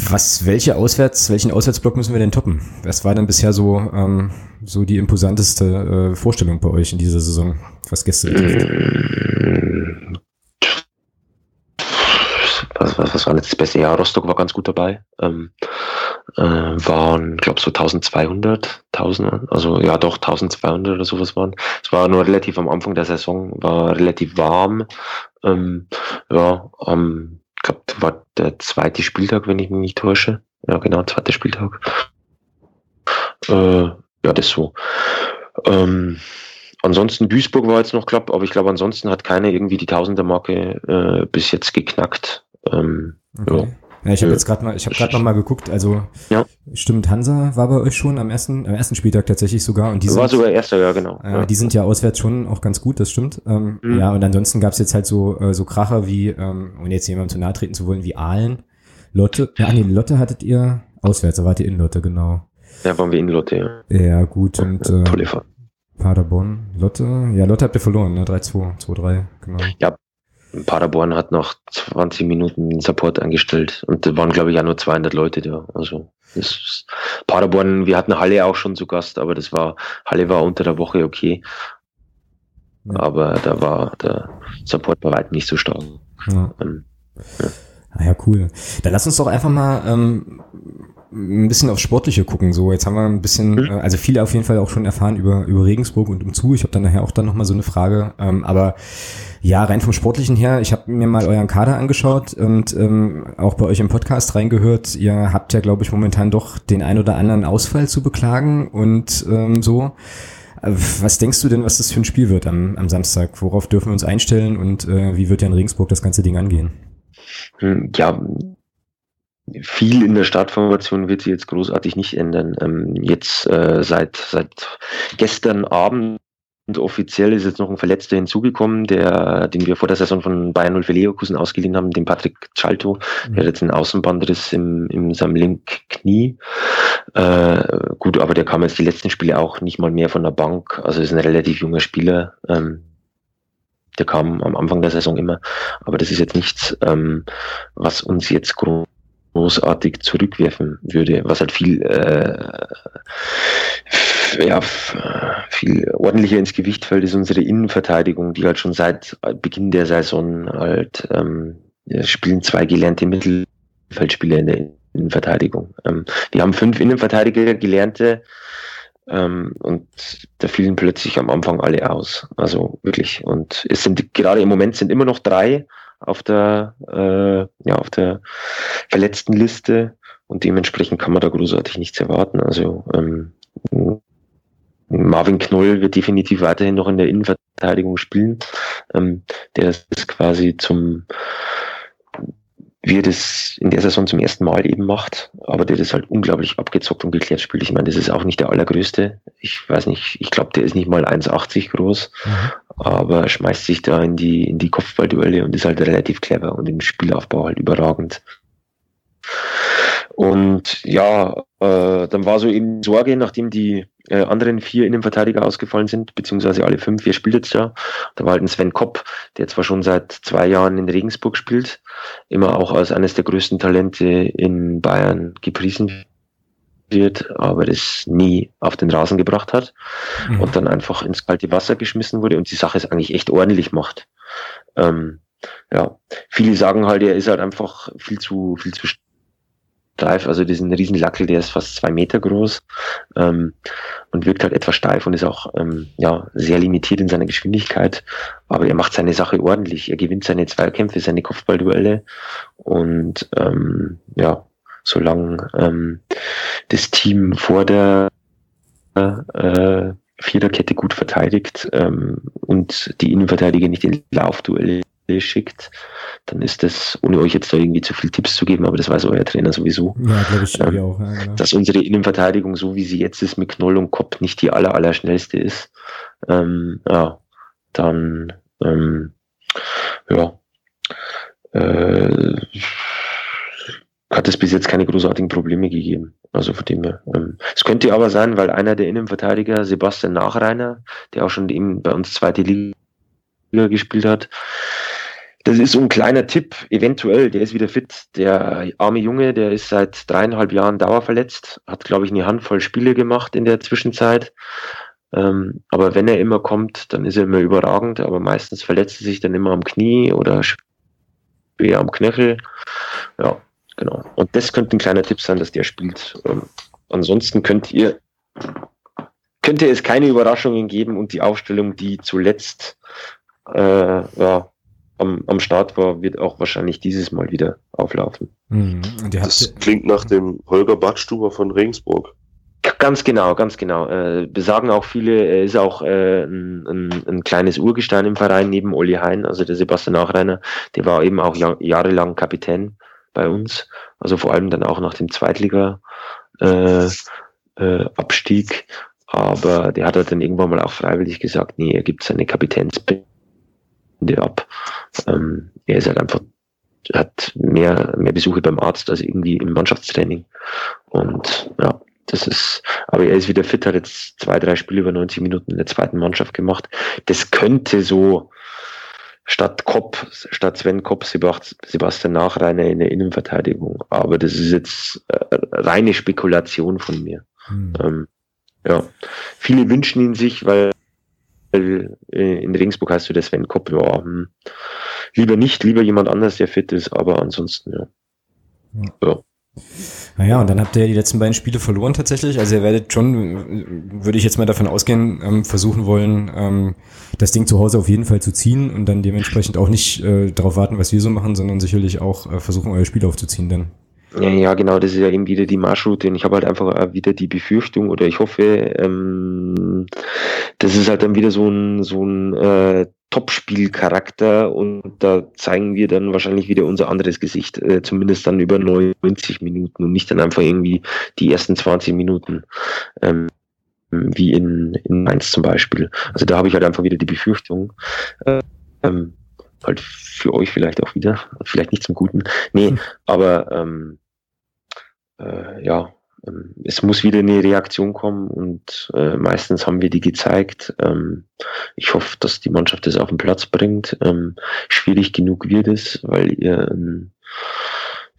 was, welche Auswärts, welchen Auswärtsblock müssen wir denn toppen? Was war denn bisher so, ähm, so die imposanteste äh, Vorstellung bei euch in dieser Saison, was Gäste betrifft? Was, was, was war jetzt das beste Jahr? Rostock war ganz gut dabei. Ähm, äh, waren, glaube so 1200, 1000, also ja doch 1200 oder sowas waren. Es war nur relativ am Anfang der Saison, war relativ warm. Ähm, ja, am glaube, war der zweite Spieltag, wenn ich mich nicht täusche. Ja, genau, zweiter Spieltag. Äh, ja, das so. Ähm, ansonsten Duisburg war jetzt noch knapp, aber ich glaube, ansonsten hat keiner irgendwie die Tausender-Marke äh, bis jetzt geknackt. Ähm, okay. ja. Ja, ich habe jetzt gerade mal, ich habe gerade noch mal geguckt. Also ja. stimmt, Hansa war bei euch schon am ersten, am ersten Spieltag tatsächlich sogar. Und die war sind, sogar erster, ja genau. Äh, ja. Die sind ja auswärts schon auch ganz gut, das stimmt. Ähm, mhm. Ja, und ansonsten gab's jetzt halt so äh, so Kracher wie, ähm, um jetzt jemandem zu nahe treten zu wollen, wie Aalen, Lotte. Ja, nee, Lotte hattet ihr auswärts, da wart ihr in Lotte, genau. Ja, waren wir in Lotte, ja. Ja, gut und äh, tolle Fahrt. Paderborn, Lotte, ja, Lotte habt ihr verloren, ne? 3-2, 2-3, genau. Ja, Paderborn hat noch 20 Minuten Support eingestellt und da waren, glaube ich, ja nur 200 Leute da. Also das Paderborn, wir hatten Halle auch schon zu Gast, aber das war, Halle war unter der Woche okay. Ja. Aber da war der Support bei weitem nicht so stark. Ja. Ähm, ja. Ah ja, cool. Dann lass uns doch einfach mal ähm, ein bisschen aufs Sportliche gucken. So, jetzt haben wir ein bisschen, mhm. äh, also viele auf jeden Fall auch schon erfahren über, über Regensburg und umzu. Ich habe dann nachher auch dann nochmal so eine Frage. Ähm, aber ja, rein vom Sportlichen her, ich habe mir mal euren Kader angeschaut und ähm, auch bei euch im Podcast reingehört. Ihr habt ja, glaube ich, momentan doch den ein oder anderen Ausfall zu beklagen und ähm, so. Äh, was denkst du denn, was das für ein Spiel wird am, am Samstag? Worauf dürfen wir uns einstellen und äh, wie wird ja in Regensburg das ganze Ding angehen? Hm, ja, viel in der Startformation wird sich jetzt großartig nicht ändern. Ähm, jetzt äh, seit, seit gestern Abend und offiziell ist jetzt noch ein Verletzter hinzugekommen, der, den wir vor der Saison von Bayern 0 für Leverkusen ausgeliehen haben, den Patrick Chalto. Mhm. Der hat jetzt einen Außenbandriss im, im seinem linken Knie. Äh, gut, aber der kam jetzt die letzten Spiele auch nicht mal mehr von der Bank. Also ist ein relativ junger Spieler. Ähm, der kam am Anfang der Saison immer. Aber das ist jetzt nichts, ähm, was uns jetzt groß großartig zurückwerfen würde, was halt viel, äh, ja, viel ordentlicher ins Gewicht fällt, ist unsere Innenverteidigung, die halt schon seit Beginn der Saison halt ähm, spielen zwei gelernte Mittelfeldspieler in der Innenverteidigung. Ähm, die haben fünf Innenverteidiger gelernte ähm, und da fielen plötzlich am Anfang alle aus. Also wirklich. Und es sind gerade im Moment sind immer noch drei auf der, äh, ja, auf der verletzten Liste und dementsprechend kann man da großartig nichts erwarten. Also ähm, Marvin Knoll wird definitiv weiterhin noch in der Innenverteidigung spielen. Ähm, der ist quasi zum wie er das in der Saison zum ersten Mal eben macht, aber der das halt unglaublich abgezockt und geklärt spielt. Ich meine, das ist auch nicht der allergrößte. Ich weiß nicht, ich glaube, der ist nicht mal 1,80 groß, mhm. Aber schmeißt sich da in die, in die Kopfballduelle und ist halt relativ clever und im Spielaufbau halt überragend. Und ja, äh, dann war so eben Sorge, nachdem die äh, anderen vier Innenverteidiger ausgefallen sind, beziehungsweise alle fünf, wer spielt jetzt ja? Da war halt ein Sven Kopp, der zwar schon seit zwei Jahren in Regensburg spielt, immer auch als eines der größten Talente in Bayern gepriesen wird, aber das nie auf den Rasen gebracht hat mhm. und dann einfach ins kalte Wasser geschmissen wurde und die Sache ist eigentlich echt ordentlich macht. Ähm, ja, viele sagen halt, er ist halt einfach viel zu, viel zu steif, also diesen Riesenlackel, der ist fast zwei Meter groß ähm, und wirkt halt etwas steif und ist auch ähm, ja, sehr limitiert in seiner Geschwindigkeit, aber er macht seine Sache ordentlich, er gewinnt seine Zweikämpfe, seine Kopfballduelle und ähm, ja, solange ähm, das Team vor der äh, Viererkette gut verteidigt ähm, und die Innenverteidiger nicht in Laufduelle schickt, dann ist das, ohne euch jetzt da irgendwie zu viel Tipps zu geben, aber das weiß euer Trainer sowieso. Ja, glaube ich, ähm, auch. Ja, genau. Dass unsere Innenverteidigung, so wie sie jetzt ist, mit Knoll und Kopf nicht die aller, aller schnellste ist. Ähm, ja, dann, ähm, ja, äh, hat es bis jetzt keine großartigen Probleme gegeben. Also von dem her. Ähm, es könnte aber sein, weil einer der Innenverteidiger, Sebastian Nachreiner, der auch schon eben bei uns zweite Liga gespielt hat, das ist so ein kleiner Tipp, eventuell, der ist wieder fit. Der arme Junge, der ist seit dreieinhalb Jahren dauerverletzt, hat, glaube ich, eine Handvoll Spiele gemacht in der Zwischenzeit. Ähm, aber wenn er immer kommt, dann ist er immer überragend, aber meistens verletzt er sich dann immer am Knie oder schwer am Knöchel. Ja, Genau. Und das könnte ein kleiner Tipp sein, dass der spielt. Ähm, ansonsten könnt ihr, könnte es keine Überraschungen geben und die Aufstellung, die zuletzt äh, ja, am, am Start war, wird auch wahrscheinlich dieses Mal wieder auflaufen. Mhm. Das klingt nach dem Holger Badstuber von Regensburg. Ganz genau, ganz genau. Äh, besagen auch viele, er ist auch äh, ein, ein, ein, kleines Urgestein im Verein neben Olli Hein, also der Sebastian Nachreiner, der war eben auch jahr, jahrelang Kapitän bei uns. Also vor allem dann auch nach dem Zweitliga äh, äh, Abstieg. Aber der hat halt dann irgendwann mal auch freiwillig gesagt, nee, er gibt seine Kapitänsbinde ab. Ähm, er ist halt einfach, hat mehr, mehr Besuche beim Arzt als irgendwie im Mannschaftstraining. Und ja, das ist, aber er ist wieder fit, hat jetzt zwei, drei Spiele über 90 Minuten in der zweiten Mannschaft gemacht. Das könnte so statt Kopp, statt Sven Kopp, Sebastian Nachreiner in der Innenverteidigung. Aber das ist jetzt äh, reine Spekulation von mir. Hm. Ähm, ja, viele wünschen ihn sich, weil, äh, in Regensburg heißt du der Sven Kopp, ja, hm, lieber nicht, lieber jemand anders, der fit ist, aber ansonsten, ja. ja. Naja, und dann habt ihr ja die letzten beiden Spiele verloren tatsächlich. Also ihr werdet schon, würde ich jetzt mal davon ausgehen, ähm, versuchen wollen, ähm, das Ding zu Hause auf jeden Fall zu ziehen und dann dementsprechend auch nicht äh, darauf warten, was wir so machen, sondern sicherlich auch äh, versuchen, euer Spiel aufzuziehen dann. Ja, ja, genau, das ist ja eben wieder die Marschroute und ich habe halt einfach wieder die Befürchtung oder ich hoffe, ähm, das ist halt dann wieder so ein, so ein äh, Topspielcharakter und da zeigen wir dann wahrscheinlich wieder unser anderes Gesicht, äh, zumindest dann über 90 Minuten und nicht dann einfach irgendwie die ersten 20 Minuten. Ähm, wie in, in Mainz zum Beispiel. Also da habe ich halt einfach wieder die Befürchtung, äh, ähm, halt für euch vielleicht auch wieder, vielleicht nicht zum Guten. Nee, hm. aber ähm, äh, ja, ähm, es muss wieder eine Reaktion kommen und äh, meistens haben wir die gezeigt. Ähm, ich hoffe, dass die Mannschaft das auf den Platz bringt. Ähm, schwierig genug wird es, weil ihr ähm,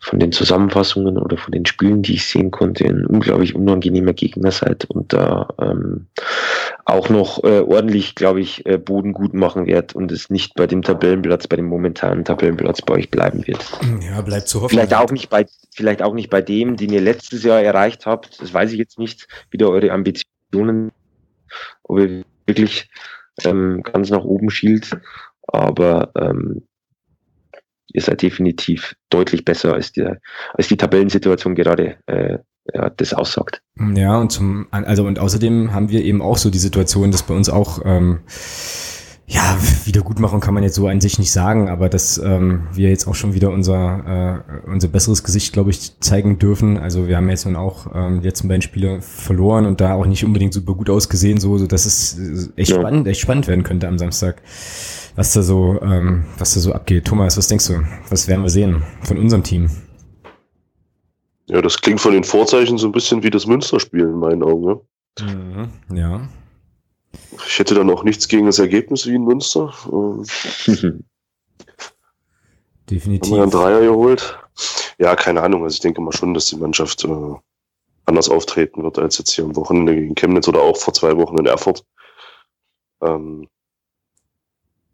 von den Zusammenfassungen oder von den Spielen, die ich sehen konnte, ein unglaublich unangenehmer Gegner seid und da ähm, auch noch äh, ordentlich, glaube ich, äh, Boden gut machen wird und es nicht bei dem Tabellenplatz, bei dem momentanen Tabellenplatz bei euch bleiben wird. Ja, bleibt zu hoffen. Vielleicht auch nicht bei, vielleicht auch nicht bei dem, den ihr letztes Jahr erreicht habt. Das weiß ich jetzt nicht, wieder eure Ambitionen, ob ihr wirklich ähm, ganz nach oben schielt. Aber ähm, ihr seid definitiv deutlich besser als die, als die Tabellensituation gerade äh, ja, das aussagt. Ja, und zum, also und außerdem haben wir eben auch so die Situation, dass bei uns auch ähm, ja, Wiedergutmachung kann man jetzt so an sich nicht sagen, aber dass ähm, wir jetzt auch schon wieder unser, äh, unser besseres Gesicht, glaube ich, zeigen dürfen. Also wir haben jetzt nun auch ähm, die letzten beiden Spiele verloren und da auch nicht unbedingt super gut ausgesehen, so, so dass es äh, echt ja. spannend, echt spannend werden könnte am Samstag was da so, ähm, was da so abgeht. Thomas, was denkst du? Was werden wir sehen von unserem Team? Ja, das klingt von den Vorzeichen so ein bisschen wie das Münsterspiel in meinen Augen. Ne? Mhm, ja. Ich hätte dann auch nichts gegen das Ergebnis wie in Münster. Definitiv. Haben wir einen Dreier geholt? Ja, keine Ahnung. Also ich denke mal schon, dass die Mannschaft äh, anders auftreten wird als jetzt hier am Wochenende gegen Chemnitz oder auch vor zwei Wochen in Erfurt. Ähm,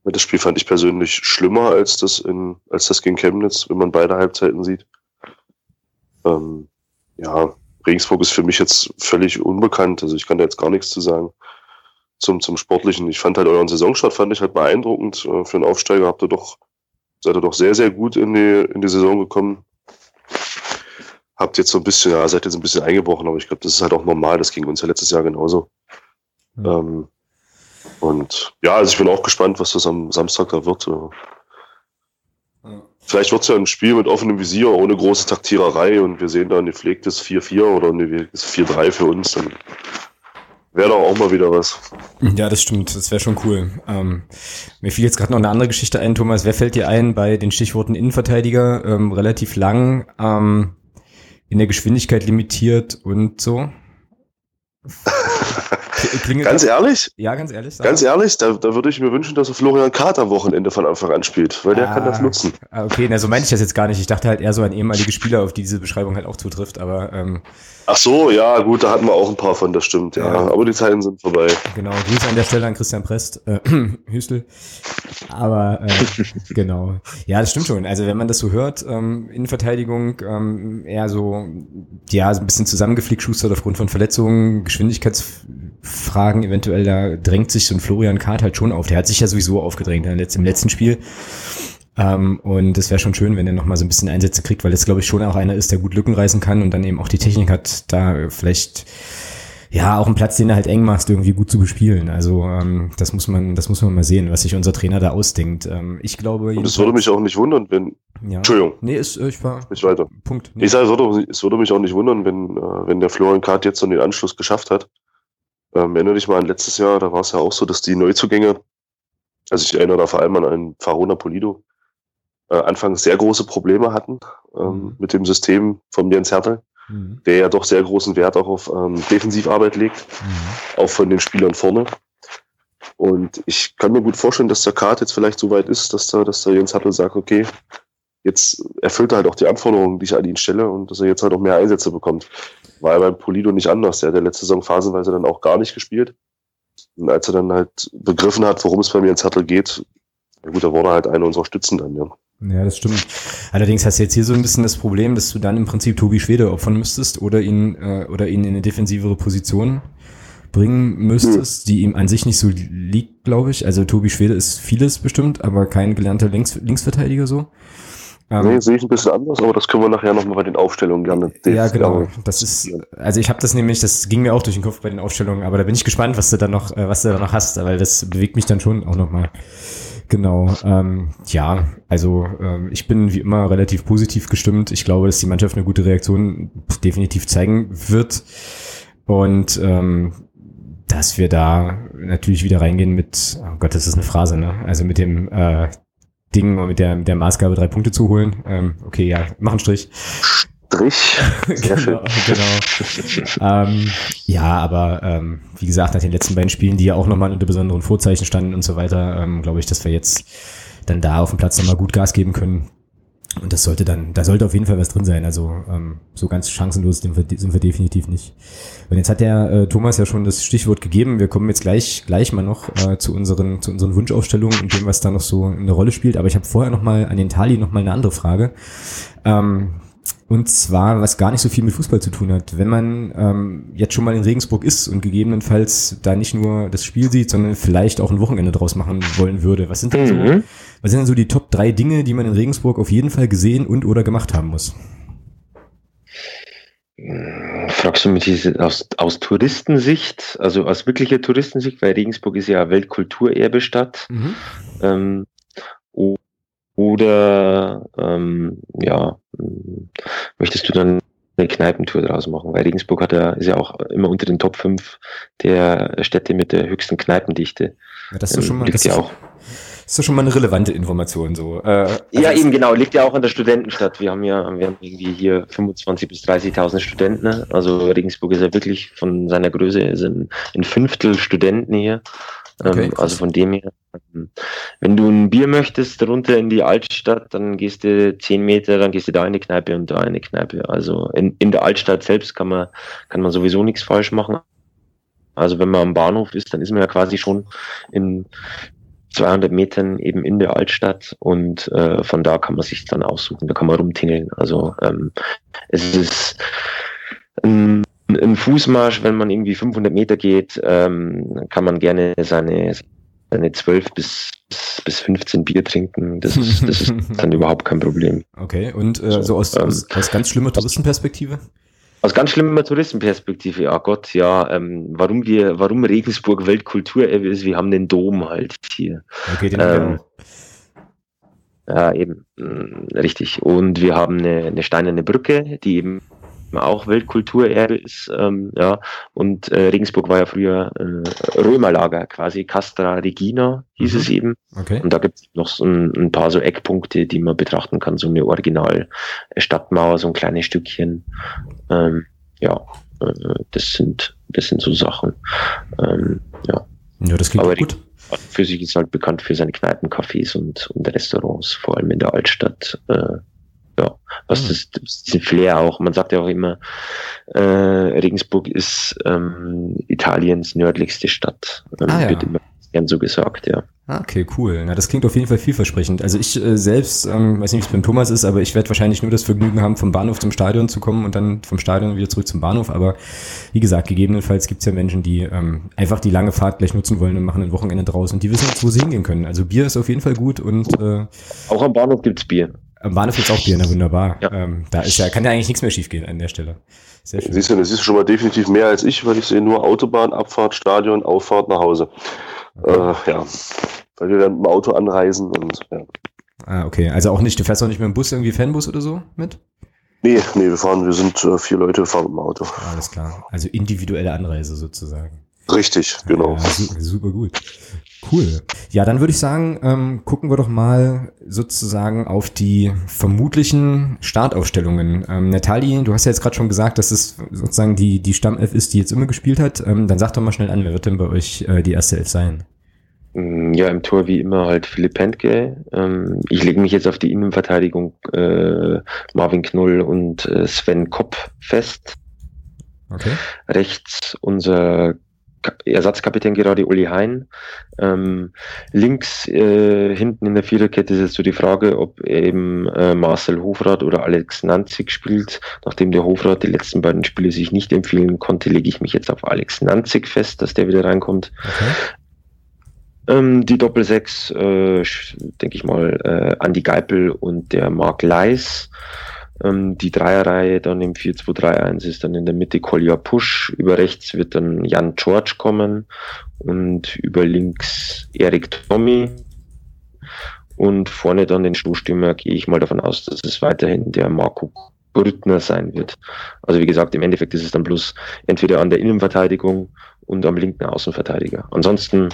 das Spiel fand ich persönlich schlimmer als das in, als das gegen Chemnitz, wenn man beide Halbzeiten sieht. Ähm, ja, Regensburg ist für mich jetzt völlig unbekannt. Also ich kann da jetzt gar nichts zu sagen zum, zum Sportlichen. Ich fand halt euren Saisonstart fand ich halt beeindruckend. Äh, für einen Aufsteiger habt ihr doch, seid ihr doch sehr, sehr gut in die, in die Saison gekommen. Habt jetzt so ein bisschen, ja, seid jetzt ein bisschen eingebrochen, aber ich glaube, das ist halt auch normal. Das ging uns ja letztes Jahr genauso. Ja. Ähm, und ja, also ich bin auch gespannt, was das am Samstag da wird. Ja. Vielleicht wird es ja ein Spiel mit offenem Visier, ohne große Taktiererei und wir sehen da ein gepflegtes 4-4 oder ein 4-3 für uns. Dann wäre doch auch mal wieder was. Ja, das stimmt. Das wäre schon cool. Ähm, mir fiel jetzt gerade noch eine andere Geschichte ein, Thomas. Wer fällt dir ein bei den Stichworten Innenverteidiger? Ähm, relativ lang, ähm, in der Geschwindigkeit limitiert und so. Klingelt ganz ehrlich? Ja, ganz ehrlich. Ganz ehrlich, da, da würde ich mir wünschen, dass er Florian am Wochenende von Anfang an spielt, weil der ah, kann das nutzen. Ah, okay, na, so meine ich das jetzt gar nicht. Ich dachte halt eher so an ehemalige Spieler, auf die diese Beschreibung halt auch zutrifft, aber ähm, Ach so, ja, gut, da hatten wir auch ein paar von, das stimmt, ja. ja. Aber die Zeiten sind vorbei. Genau, Grüße an der Stelle an Christian Prest, äh, Hüstel. Aber äh, genau. Ja, das stimmt schon. Also wenn man das so hört, ähm, Innenverteidigung, ähm, eher so, ja, so ein bisschen zusammengeflickt, Schuster aufgrund von Verletzungen, Geschwindigkeitsfragen eventuell, da drängt sich so ein Florian Kart halt schon auf. Der hat sich ja sowieso aufgedrängt im letzten Spiel. Ähm, und es wäre schon schön, wenn er nochmal so ein bisschen Einsätze kriegt, weil es, glaube ich, schon auch einer ist, der gut Lücken reißen kann und dann eben auch die Technik hat, da vielleicht ja auch einen Platz, den er halt eng macht, irgendwie gut zu bespielen. Also ähm, das muss man, das muss man mal sehen, was sich unser Trainer da ausdenkt. Ähm, ich glaube. Und es würde mich auch nicht wundern, wenn. Ja. Entschuldigung. Nee, ist, äh, ich war. Ich weiter. Punkt. Nee. Ich sage, es würde, es würde mich auch nicht wundern, wenn, äh, wenn der Florian Kart jetzt so den Anschluss geschafft hat. Ähm, erinnere dich mal an letztes Jahr, da war es ja auch so, dass die Neuzugänge, also ich erinnere da vor allem an einen Farona Polido, äh, anfangs sehr große Probleme hatten ähm, mhm. mit dem System von Jens Hertel, mhm. der ja doch sehr großen Wert auch auf ähm, Defensivarbeit legt, mhm. auch von den Spielern vorne. Und ich kann mir gut vorstellen, dass der Kart jetzt vielleicht so weit ist, dass der, dass der Jens Hertel sagt, okay, jetzt erfüllt er halt auch die Anforderungen, die ich an ihn stelle und dass er jetzt halt auch mehr Einsätze bekommt. War ja beim Polido nicht anders. Der hat der letzte Saison phasenweise dann auch gar nicht gespielt. Und als er dann halt begriffen hat, worum es bei mir ins Hertel geht, ja gut, da wurde halt einer unserer Stützen dann, ja. Ja, das stimmt. Allerdings hast du jetzt hier so ein bisschen das Problem, dass du dann im Prinzip Tobi Schwede opfern müsstest oder ihn, äh, oder ihn in eine defensivere Position bringen müsstest, die ihm an sich nicht so liegt, glaube ich. Also Tobi Schwede ist vieles bestimmt, aber kein gelernter Links Linksverteidiger so. Ähm, nee, sehe ich ein bisschen anders, aber das können wir nachher nochmal bei den Aufstellungen gerne. Ja, genau. Das ist, also ich habe das nämlich, das ging mir auch durch den Kopf bei den Aufstellungen, aber da bin ich gespannt, was du da noch, äh, was du da noch hast, weil das bewegt mich dann schon auch nochmal. Genau, ähm, ja, also ähm, ich bin wie immer relativ positiv gestimmt. Ich glaube, dass die Mannschaft eine gute Reaktion definitiv zeigen wird und ähm, dass wir da natürlich wieder reingehen mit, oh Gott, das ist eine Phrase, ne? Also mit dem äh, Ding und mit der, mit der Maßgabe drei Punkte zu holen. Ähm, okay, ja, mach einen Strich. Strich. Sehr genau, genau. ähm, ja, aber ähm, wie gesagt, nach den letzten beiden Spielen, die ja auch nochmal unter besonderen Vorzeichen standen und so weiter, ähm, glaube ich, dass wir jetzt dann da auf dem Platz nochmal gut Gas geben können. Und das sollte dann, da sollte auf jeden Fall was drin sein. Also ähm, so ganz chancenlos sind wir, definitiv nicht. Und jetzt hat der äh, Thomas ja schon das Stichwort gegeben. Wir kommen jetzt gleich gleich mal noch äh, zu unseren zu unseren Wunschaufstellungen und dem, was da noch so eine Rolle spielt. Aber ich habe vorher noch mal an den Tali noch mal eine andere Frage. Ähm, und zwar, was gar nicht so viel mit Fußball zu tun hat. Wenn man ähm, jetzt schon mal in Regensburg ist und gegebenenfalls da nicht nur das Spiel sieht, sondern vielleicht auch ein Wochenende draus machen wollen würde, was sind denn so, mhm. was sind denn so die Top drei Dinge, die man in Regensburg auf jeden Fall gesehen und oder gemacht haben muss? Fragst du mich aus, aus Touristensicht, also aus wirklicher Touristensicht, weil Regensburg ist ja Weltkulturerbestadt. Mhm. Ähm, oder ähm, ja, möchtest du dann eine Kneipentour draus machen? Weil Regensburg hat ja, ist ja auch immer unter den Top 5 der Städte mit der höchsten Kneipendichte. Ja, das ist ähm, schon mal, das ja auch. ist doch schon mal eine relevante Information so. Äh, also ja, eben genau, liegt ja auch an der Studentenstadt. Wir haben ja, wir haben irgendwie hier 25 bis 30.000 Studenten. Ne? Also Regensburg ist ja wirklich von seiner Größe sind ein Fünftel Studenten hier. Okay, ähm, also von dem her, ähm, wenn du ein Bier möchtest, runter in die Altstadt, dann gehst du zehn Meter, dann gehst du da in eine Kneipe und da in eine Kneipe. Also in, in der Altstadt selbst kann man, kann man sowieso nichts falsch machen. Also wenn man am Bahnhof ist, dann ist man ja quasi schon in 200 Metern eben in der Altstadt und äh, von da kann man sich dann aussuchen, da kann man rumtingeln. Also ähm, es ist ein ein Fußmarsch, wenn man irgendwie 500 Meter geht, ähm, kann man gerne seine, seine 12 bis, bis 15 Bier trinken. Das ist, das ist dann überhaupt kein Problem. Okay, und äh, so aus, ähm, aus, aus ganz schlimmer Touristenperspektive? Aus ganz schlimmer Touristenperspektive, ja Gott, ja, ähm, warum wir, warum Regensburg Weltkulturerbe ist, wir haben den Dom halt hier. Okay, den ähm, ja, eben, mh, mm, richtig. Und wir haben eine, eine steinerne Brücke, die eben auch Weltkulturerbe ist. Ähm, ja. Und äh, Regensburg war ja früher äh, Römerlager, quasi Castra Regina hieß mhm. es eben. Okay. Und da gibt es noch so ein, ein, paar so Eckpunkte, die man betrachten kann, so eine Original Stadtmauer, so ein kleines Stückchen. Ähm, ja, äh, das sind das sind so Sachen. Ähm, ja. ja, das klingt Aber gut. Für sich ist halt bekannt für seine Kneipen, Cafés und, und Restaurants, vor allem in der Altstadt. Äh, ja, was mhm. das, das Flair auch. Man sagt ja auch immer, äh, Regensburg ist ähm, Italiens nördlichste Stadt. Ähm, ah, ja. Wird immer gern so gesagt, ja. Ah, okay, cool. Na, das klingt auf jeden Fall vielversprechend. Also ich äh, selbst, ähm, weiß nicht, wie es beim Thomas ist, aber ich werde wahrscheinlich nur das Vergnügen haben, vom Bahnhof zum Stadion zu kommen und dann vom Stadion wieder zurück zum Bahnhof. Aber wie gesagt, gegebenenfalls gibt es ja Menschen, die ähm, einfach die lange Fahrt gleich nutzen wollen und machen ein Wochenende draußen und die wissen jetzt, wo sie hingehen können. Also Bier ist auf jeden Fall gut und äh, auch am Bahnhof gibt's Bier. Am Bahnhof gibt's auch Bier, na wunderbar. Ja. Ähm, da ist ja, kann ja eigentlich nichts mehr schiefgehen an der Stelle. Sehr schön. Siehst du, das ist schon mal definitiv mehr als ich, weil ich sehe nur Autobahn, Abfahrt, Stadion, Auffahrt nach Hause. Okay. Äh, ja, weil wir dann mit dem Auto anreisen und ja. Ah, okay. Also auch nicht, du fährst auch nicht mit dem Bus, irgendwie Fanbus oder so mit? Nee, nee, wir fahren, wir sind äh, vier Leute, fahren mit dem Auto. Alles klar. Also individuelle Anreise sozusagen. Richtig, genau. Ja, super, super gut. Cool. Ja, dann würde ich sagen, ähm, gucken wir doch mal sozusagen auf die vermutlichen Startaufstellungen. Ähm, Nathalie, du hast ja jetzt gerade schon gesagt, dass es sozusagen die, die Stammelf ist, die jetzt immer gespielt hat. Ähm, dann sag doch mal schnell an, wer wird denn bei euch äh, die erste Elf sein? Mm, ja, im Tor wie immer halt Philipp Pentke. Ähm, ich lege mich jetzt auf die Innenverteidigung äh, Marvin Knoll und äh, Sven Kopp fest. Okay. Rechts unser Ersatzkapitän gerade Uli Hein. Ähm, links äh, hinten in der Viererkette ist jetzt so die Frage, ob eben äh, Marcel Hofrat oder Alex Nanzig spielt. Nachdem der Hofrat die letzten beiden Spiele sich nicht empfehlen konnte, lege ich mich jetzt auf Alex Nanzig fest, dass der wieder reinkommt. Okay. Ähm, die Doppelsechs, äh, denke ich mal, äh, Andi Geipel und der Mark Leis. Ähm, die Dreierreihe dann im 4-2-3-1 ist dann in der Mitte Kolja Push, über rechts wird dann Jan George kommen und über links Erik Tommy. Und vorne dann den Stoßstürmer gehe ich mal davon aus, dass es weiterhin der Marco Brüttner sein wird. Also wie gesagt, im Endeffekt ist es dann bloß entweder an der Innenverteidigung und am linken Außenverteidiger. Ansonsten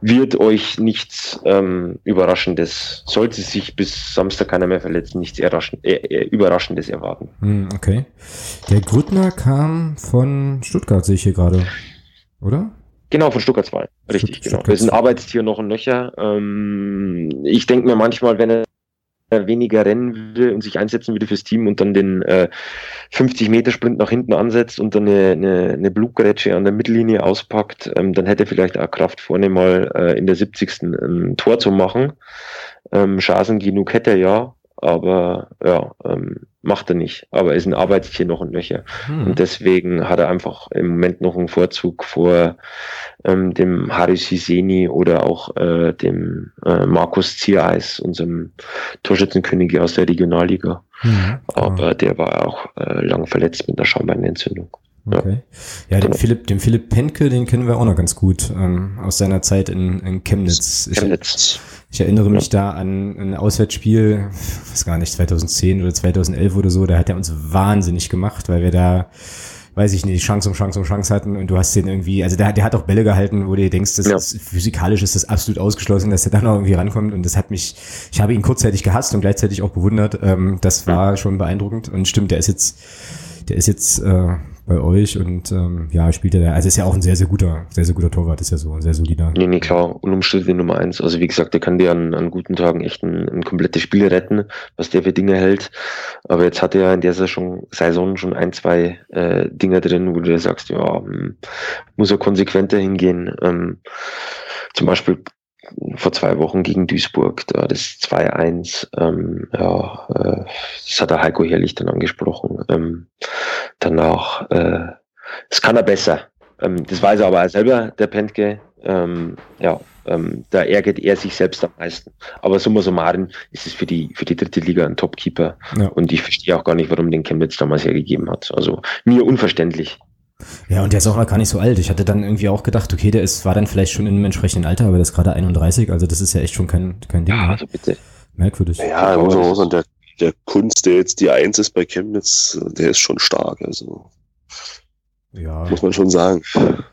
wird euch nichts ähm, Überraschendes, sollte sich bis Samstag keiner mehr verletzen, nichts äh, äh, Überraschendes erwarten. Hm, okay. Der Grüttner kam von Stuttgart, sehe ich hier gerade, oder? Genau, von Stuttgart 2. Richtig, Stutt genau. Wir sind Arbeitstier noch ein Nöcher. Ähm, ich denke mir manchmal, wenn er weniger rennen würde und sich einsetzen würde fürs Team und dann den äh, 50-Meter-Sprint nach hinten ansetzt und dann eine, eine, eine Blutgrätsche an der Mittellinie auspackt, ähm, dann hätte er vielleicht auch Kraft vorne mal äh, in der 70. ein Tor zu machen. Ähm, Chancen genug hätte er ja, aber ja, ähm, macht er nicht. Aber er ist ein Arbeitstier noch und nöcher. Hm. Und deswegen hat er einfach im Moment noch einen Vorzug vor ähm, dem Haris Hiseni oder auch äh, dem äh, Markus Ziereis, unserem Torschützenkönig aus der Regionalliga. Hm. Aber der war auch äh, lang verletzt mit einer Schambeinentzündung. Okay. Ja, den Philipp, den Philipp Penke, den kennen wir auch noch ganz gut ähm, aus seiner Zeit in, in Chemnitz. Chemnitz. Ich, erinnere mich da an ein Auswärtsspiel, weiß gar nicht, 2010 oder 2011 oder so, da hat er uns wahnsinnig gemacht, weil wir da weiß ich nicht, Chance um Chance um Chance hatten und du hast den irgendwie, also der, der hat auch Bälle gehalten, wo du denkst, das ja. ist, physikalisch ist das absolut ausgeschlossen, dass der dann noch irgendwie rankommt und das hat mich, ich habe ihn kurzzeitig gehasst und gleichzeitig auch bewundert, ähm, das war schon beeindruckend und stimmt, der ist jetzt, der ist jetzt äh, bei euch und ähm, ja, spielt er da. Also ist ja auch ein sehr, sehr guter, sehr, sehr guter Torwart, ist ja so ein sehr solider. Nee, nee, klar, unumstritten Nummer eins. Also wie gesagt, der kann dir an, an guten Tagen echt ein, ein komplettes Spiel retten, was der für Dinge hält. Aber jetzt hat er in der Saison, Saison schon ein, zwei äh, Dinger drin, wo du dir sagst, ja, hm, muss er konsequenter hingehen. Ähm, zum Beispiel vor zwei Wochen gegen Duisburg, da das 2-1, ähm, ja, äh, das hat der Heiko Herrlich dann angesprochen. Ähm, danach, äh, das kann er besser. Ähm, das weiß er aber auch selber, der Pentke. Ähm, ja, ähm, da ärgert er sich selbst am meisten. Aber summa summarum ist es für die, für die dritte Liga ein Topkeeper. Ja. Und ich verstehe auch gar nicht, warum den Chemnitz damals hergegeben hat. Also mir unverständlich. Ja, und der ist auch gar nicht so alt. Ich hatte dann irgendwie auch gedacht, okay, der ist, war dann vielleicht schon in einem entsprechenden Alter, aber der ist gerade 31, also das ist ja echt schon kein, kein Ding. Ja, also bitte. Merkwürdig. Ja, muss man sagen, der, der Kunst, der jetzt die Eins ist bei Chemnitz, der ist schon stark, also. Ja. Muss man schon sagen. Ja,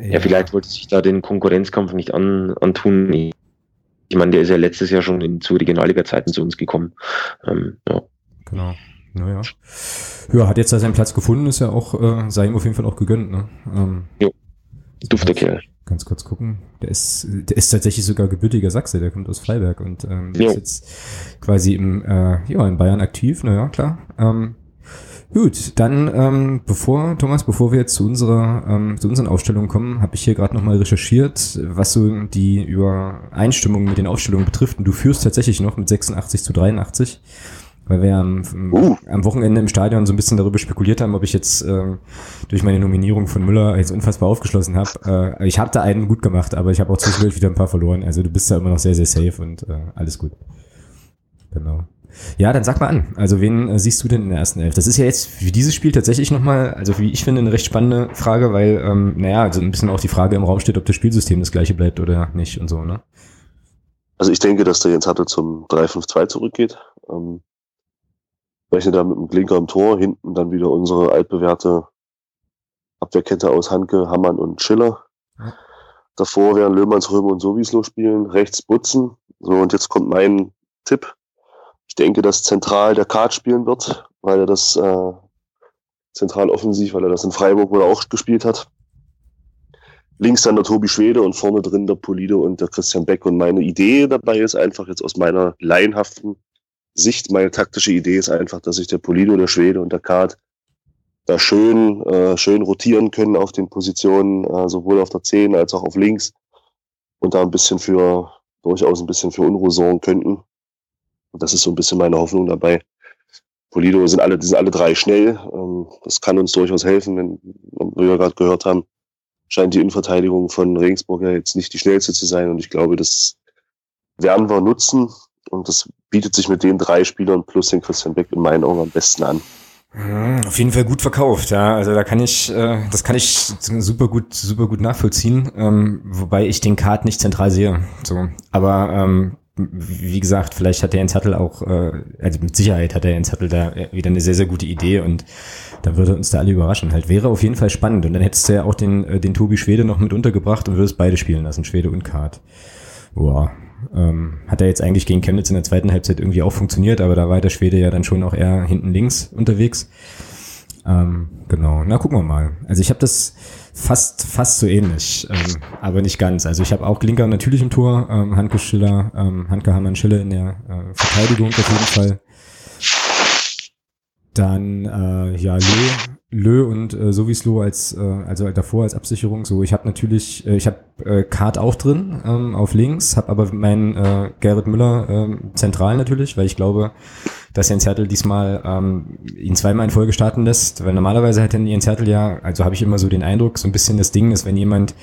ja vielleicht wollte sich da den Konkurrenzkampf nicht an, antun. Ich meine, der ist ja letztes Jahr schon in, zu Regionalliga-Zeiten zu uns gekommen. Ähm, ja. Genau. Naja. Ja, hat jetzt da seinen Platz gefunden, ist ja auch, äh, sei ihm auf jeden Fall auch gegönnt, ne? Ähm, jo. Dufter Kerl. Ganz kurz gucken. Der ist, der ist tatsächlich sogar gebürtiger Sachse, der kommt aus Freiberg und ähm, ist jetzt quasi im, äh, ja, in Bayern aktiv, naja, klar. Ähm, gut, dann, ähm, bevor, Thomas, bevor wir jetzt zu unserer, ähm, zu unseren Aufstellungen kommen, habe ich hier gerade nochmal recherchiert, was so die Übereinstimmung mit den Aufstellungen betrifft. Und du führst tatsächlich noch mit 86 zu 83 weil wir am, uh. am Wochenende im Stadion so ein bisschen darüber spekuliert haben, ob ich jetzt äh, durch meine Nominierung von Müller jetzt unfassbar aufgeschlossen habe. Äh, ich habe da einen gut gemacht, aber ich habe auch zwischendurch wieder ein paar verloren. Also du bist da immer noch sehr, sehr safe und äh, alles gut. Genau. Ja, dann sag mal an. Also wen äh, siehst du denn in der ersten Elf? Das ist ja jetzt für dieses Spiel tatsächlich nochmal, also wie ich finde, eine recht spannende Frage, weil, ähm, naja, also ein bisschen auch die Frage im Raum steht, ob das Spielsystem das gleiche bleibt oder nicht und so, ne? Also ich denke, dass der Jens Hatte zum 3-5-2 zurückgeht. Ähm, rechne da mit dem Klinker im Tor, hinten dann wieder unsere altbewährte Abwehrkette aus Hanke, Hammann und Schiller. Ja. Davor werden Löhmanns, Römer und Sowieslo spielen, rechts Butzen. So, und jetzt kommt mein Tipp. Ich denke, dass zentral der Kart spielen wird, weil er das äh, zentral offensiv, weil er das in Freiburg wohl auch gespielt hat. Links dann der Tobi Schwede und vorne drin der Polido und der Christian Beck. Und meine Idee dabei ist einfach jetzt aus meiner laienhaften Sicht, meine taktische Idee ist einfach, dass sich der Polido, der Schwede und der Kart da schön, äh, schön rotieren können auf den Positionen, äh, sowohl auf der 10 als auch auf links und da ein bisschen für, durchaus ein bisschen für Unruhe sorgen könnten. Und das ist so ein bisschen meine Hoffnung dabei. Polido sind alle, die sind alle drei schnell. Ähm, das kann uns durchaus helfen, wenn, wie wir gerade gehört haben, scheint die Innenverteidigung von Regensburg ja jetzt nicht die schnellste zu sein. Und ich glaube, das werden wir nutzen. Und das bietet sich mit den drei Spielern plus den Christian Beck in meinen Augen am besten an. Mhm, auf jeden Fall gut verkauft, ja. Also da kann ich, äh, das kann ich super gut, super gut nachvollziehen. Ähm, wobei ich den Card nicht zentral sehe. So, aber ähm, wie gesagt, vielleicht hat der Jens Hattel auch, äh, also mit Sicherheit hat der Jens Hattel da wieder eine sehr, sehr gute Idee und da würde uns da alle überraschen. Halt wäre auf jeden Fall spannend und dann hättest du ja auch den, äh, den Tobi Schwede noch mit untergebracht und würdest beide spielen lassen, Schwede und Card. Boah, ähm, hat er jetzt eigentlich gegen Chemnitz in der zweiten Halbzeit irgendwie auch funktioniert, aber da war der Schwede ja dann schon auch eher hinten links unterwegs. Ähm, genau, na gucken wir mal. Also ich habe das fast fast so ähnlich, ähm, aber nicht ganz. Also ich habe auch Linker natürlich im Tor, ähm, Hanke Schiller, ähm, Hanke Hamann Schiller in der äh, Verteidigung auf jeden Fall. Dann äh, ja Lö, Lö und äh, Sowieslo als äh, also davor als Absicherung. So, ich habe natürlich, äh, ich habe äh, Kart auch drin ähm, auf links, habe aber meinen äh, Gerrit Müller äh, zentral natürlich, weil ich glaube, dass Jens Hertel diesmal ähm, ihn zweimal in Folge starten lässt, weil normalerweise hätte Jens Hertel ja, also habe ich immer so den Eindruck, so ein bisschen das Ding ist, wenn jemand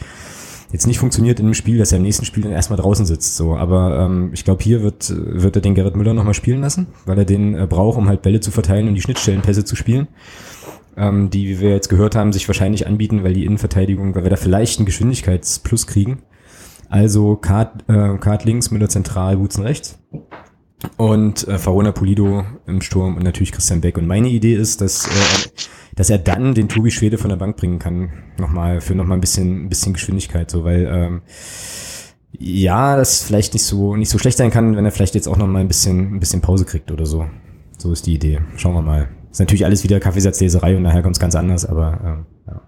jetzt nicht funktioniert in einem Spiel, dass er im nächsten Spiel dann erstmal draußen sitzt. So, aber ähm, ich glaube, hier wird wird er den Gerrit Müller nochmal spielen lassen, weil er den äh, braucht, um halt Bälle zu verteilen und die Schnittstellenpässe zu spielen, ähm, die, wie wir jetzt gehört haben, sich wahrscheinlich anbieten, weil die Innenverteidigung, weil wir da vielleicht einen Geschwindigkeitsplus kriegen. Also Kart, äh, Kart links, Müller zentral, Wutzen rechts. Und äh, Farona Pulido im Sturm und natürlich Christian Beck. Und meine Idee ist, dass äh, dass er dann den Tobi Schwede von der Bank bringen kann, nochmal, für nochmal ein bisschen, ein bisschen Geschwindigkeit, so, weil, ähm, ja, das vielleicht nicht so, nicht so schlecht sein kann, wenn er vielleicht jetzt auch nochmal ein bisschen, ein bisschen Pause kriegt oder so. So ist die Idee. Schauen wir mal. Ist natürlich alles wieder Kaffeesatzleserei und nachher kommt es ganz anders, aber, ähm, ja.